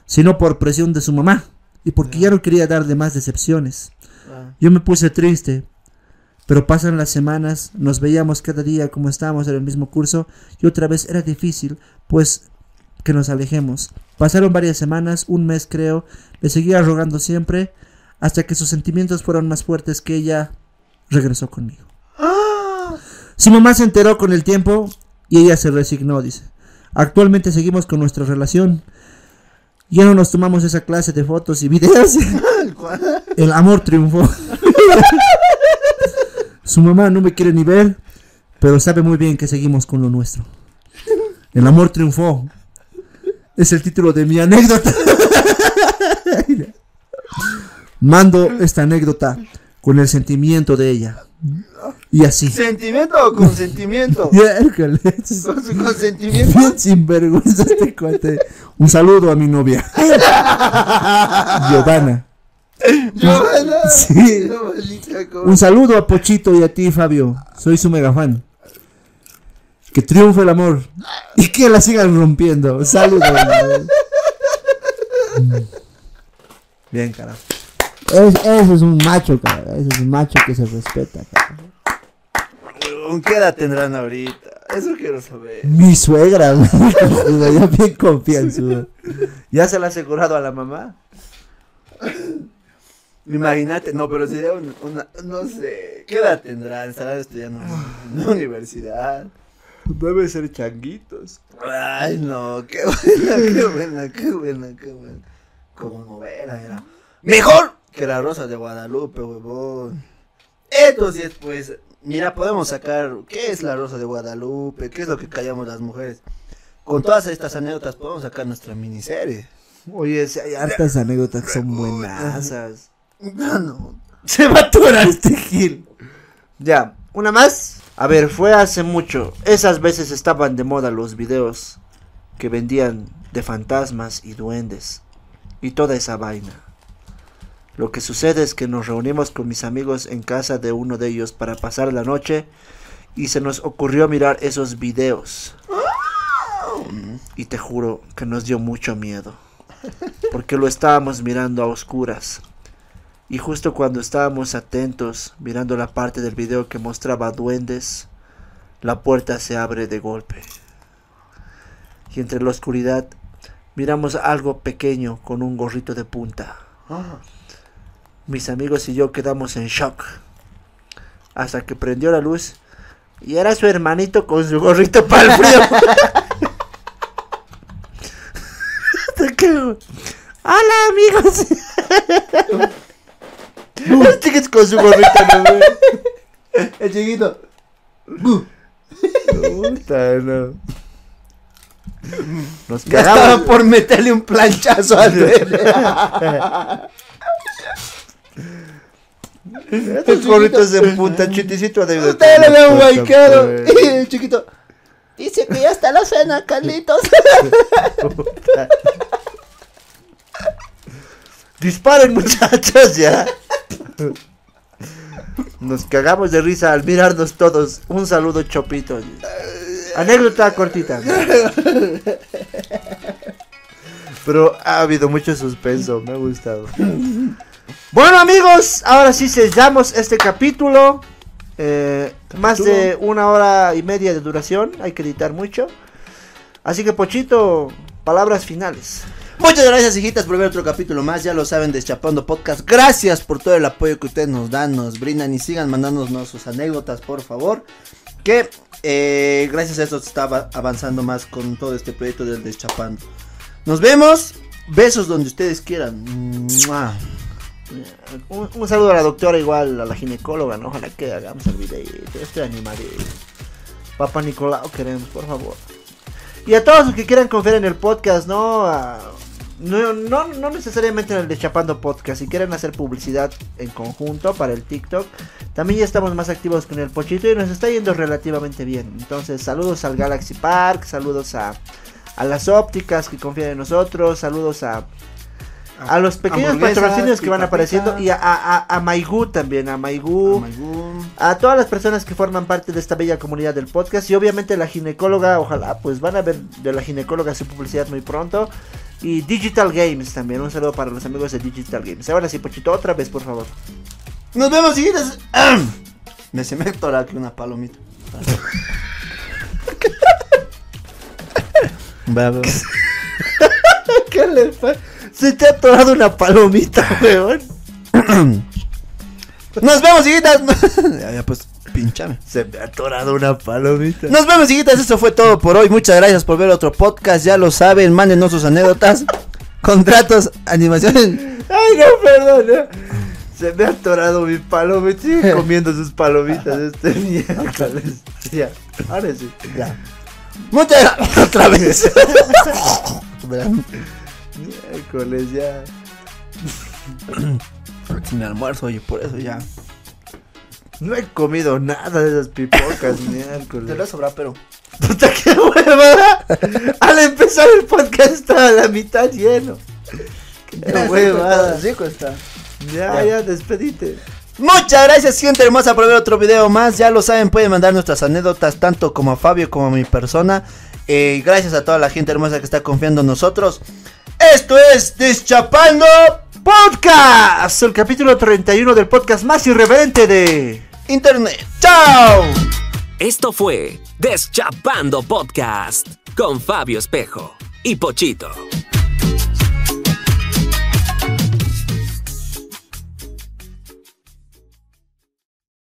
sino por presión de su mamá y porque ya no quería darle más decepciones. Yo me puse triste, pero pasan las semanas, nos veíamos cada día como estábamos en el mismo curso y otra vez era difícil, pues que nos alejemos. Pasaron varias semanas, un mes creo, le seguía rogando siempre, hasta que sus sentimientos fueron más fuertes que ella regresó conmigo. Su mamá se enteró con el tiempo y ella se resignó, dice. Actualmente seguimos con nuestra relación. Ya no nos tomamos esa clase de fotos y videos. El amor triunfó. Su mamá no me quiere ni ver, pero sabe muy bien que seguimos con lo nuestro. El amor triunfó. Es el título de mi anécdota. Mando esta anécdota con el sentimiento de ella. Y así. ¿Sentimiento o consentimiento? Con su consentimiento. Bien sinvergüenza este cuate. Un saludo a mi novia. Giovanna. Giovanna. Sí. Un saludo a Pochito y a ti, Fabio. Soy su mega fan. Que triunfe el amor. Y que la sigan rompiendo. Saludos. Bien, carajo. Es- Eso es un macho, cara. Eso es un macho que se respeta, cara. ¿Con qué edad tendrán ahorita? Eso quiero saber. Mi suegra, cojuda, ya bien confianzuda. ¿Ya se le ha asegurado a la mamá? Imagínate, no, pero sería un- una, no sé, ¿qué edad tendrán? Estarán estudiando en la universidad. Debe ser changuitos. Ay, no, qué buena, qué buena, qué buena, qué buena. Como novela era. Mejor que la Rosa de Guadalupe, huevón. Esto sí es, pues, mira, podemos sacar, ¿qué es la Rosa de Guadalupe? ¿Qué es lo que callamos las mujeres? Con todas estas anécdotas podemos sacar nuestra miniserie. Oye, si hay hartas anécdotas que son buenazas. No, no. Se va a atorar este gil. Ya, una más. A ver, fue hace mucho. Esas veces estaban de moda los videos que vendían de fantasmas y duendes. Y toda esa vaina. Lo que sucede es que nos reunimos con mis amigos en casa de uno de ellos para pasar la noche y se nos ocurrió mirar esos videos. Y te juro que nos dio mucho miedo. Porque lo estábamos mirando a oscuras. Y justo cuando estábamos atentos, mirando la parte del video que mostraba duendes, la puerta se abre de golpe. Y entre la oscuridad miramos algo pequeño con un gorrito de punta. Mis amigos y yo quedamos en shock. Hasta que prendió la luz y era su hermanito con su gorrito para el frío. Hola amigos. Chiquito con su gorrito, no. El chiquito. Puta, no. Nos Ya estaba por meterle un planchazo al gorritos en punta, chiticito de Usted le ve un. Y el chiquito. Dice que ya está la cena, Carlitos. Disparen muchachos ya. Nos cagamos de risa al mirarnos todos. Un saludo chopito. Anécdota cortita. Pero ha habido mucho suspenso, me ha gustado. Bueno amigos, ahora sí sellamos este capítulo. Eh, más de una hora y media de duración, hay que editar mucho. Así que Pochito, palabras finales. Muchas gracias, hijitas, por ver otro capítulo más. Ya lo saben, Deschapando Podcast. Gracias por todo el apoyo que ustedes nos dan, nos brindan y sigan mandándonos sus anécdotas, por favor. Que eh, gracias a eso se está ava- avanzando más con todo este proyecto del Deschapando. Nos vemos. Besos donde ustedes quieran. Mua. Un, saludo a la doctora, igual a la ginecóloga, ¿no? Ojalá que hagamos el video. Estoy animadito. Papá Nicolau queremos, por favor. Y a todos los que quieran confiar en el podcast, ¿no? No, no, no necesariamente en el de Chapando Podcast. Si quieren hacer publicidad en conjunto para el TikTok, también ya estamos más activos con el Pochito y nos está yendo relativamente bien. Entonces, saludos al Galaxy Park, saludos a, a las ópticas que confían en nosotros, saludos a, a los pequeños patrocinios que van apareciendo y a, a, a, a Maigú también, a Maigú, a todas las personas que forman parte de esta bella comunidad del podcast y obviamente la ginecóloga, ojalá pues van a ver de la ginecóloga su publicidad muy pronto y Digital Games también, un saludo para los amigos de Digital Games. Ahora sí, Pochito, otra vez por favor. Nos vemos, hijitas. Me se me aquí una palomita. ¿Qué le pasa? Se te ha atorado una palomita, weón. Nos vemos, hijitas. ya, ya, pues, pinchame. Se me ha atorado una palomita. Nos vemos, hijitas. Eso fue todo por hoy. Muchas gracias por ver otro podcast. Ya lo saben. Mándenos sus anécdotas, contratos, animaciones. Ay, no, perdón. ¿eh? Se me ha atorado mi palomita. Sigue comiendo sus palomitas este miércoles. Ya, ahora sí. Ya. Muchas gracias. Otra vez. Miércoles ya. sin almuerzo y por eso ya. No he comido nada de esas pipocas Te lo miércoles. sobra, pero. Puta qué huevada. Al empezar el podcast estaba a la mitad lleno. Qué huevada. Rico está. Ya, ya, despedite. Muchas gracias, gente hermosa, por ver otro video más. Ya lo saben, pueden mandar nuestras anécdotas tanto como a Fabio como a mi persona. Eh, gracias a toda la gente hermosa que está confiando en nosotros. Esto es Deschapando Podcast, el capítulo 31 del podcast más irreverente de... Internet. ¡Chao! Esto fue Deschapando Podcast con Fabio Espejo y Pochito.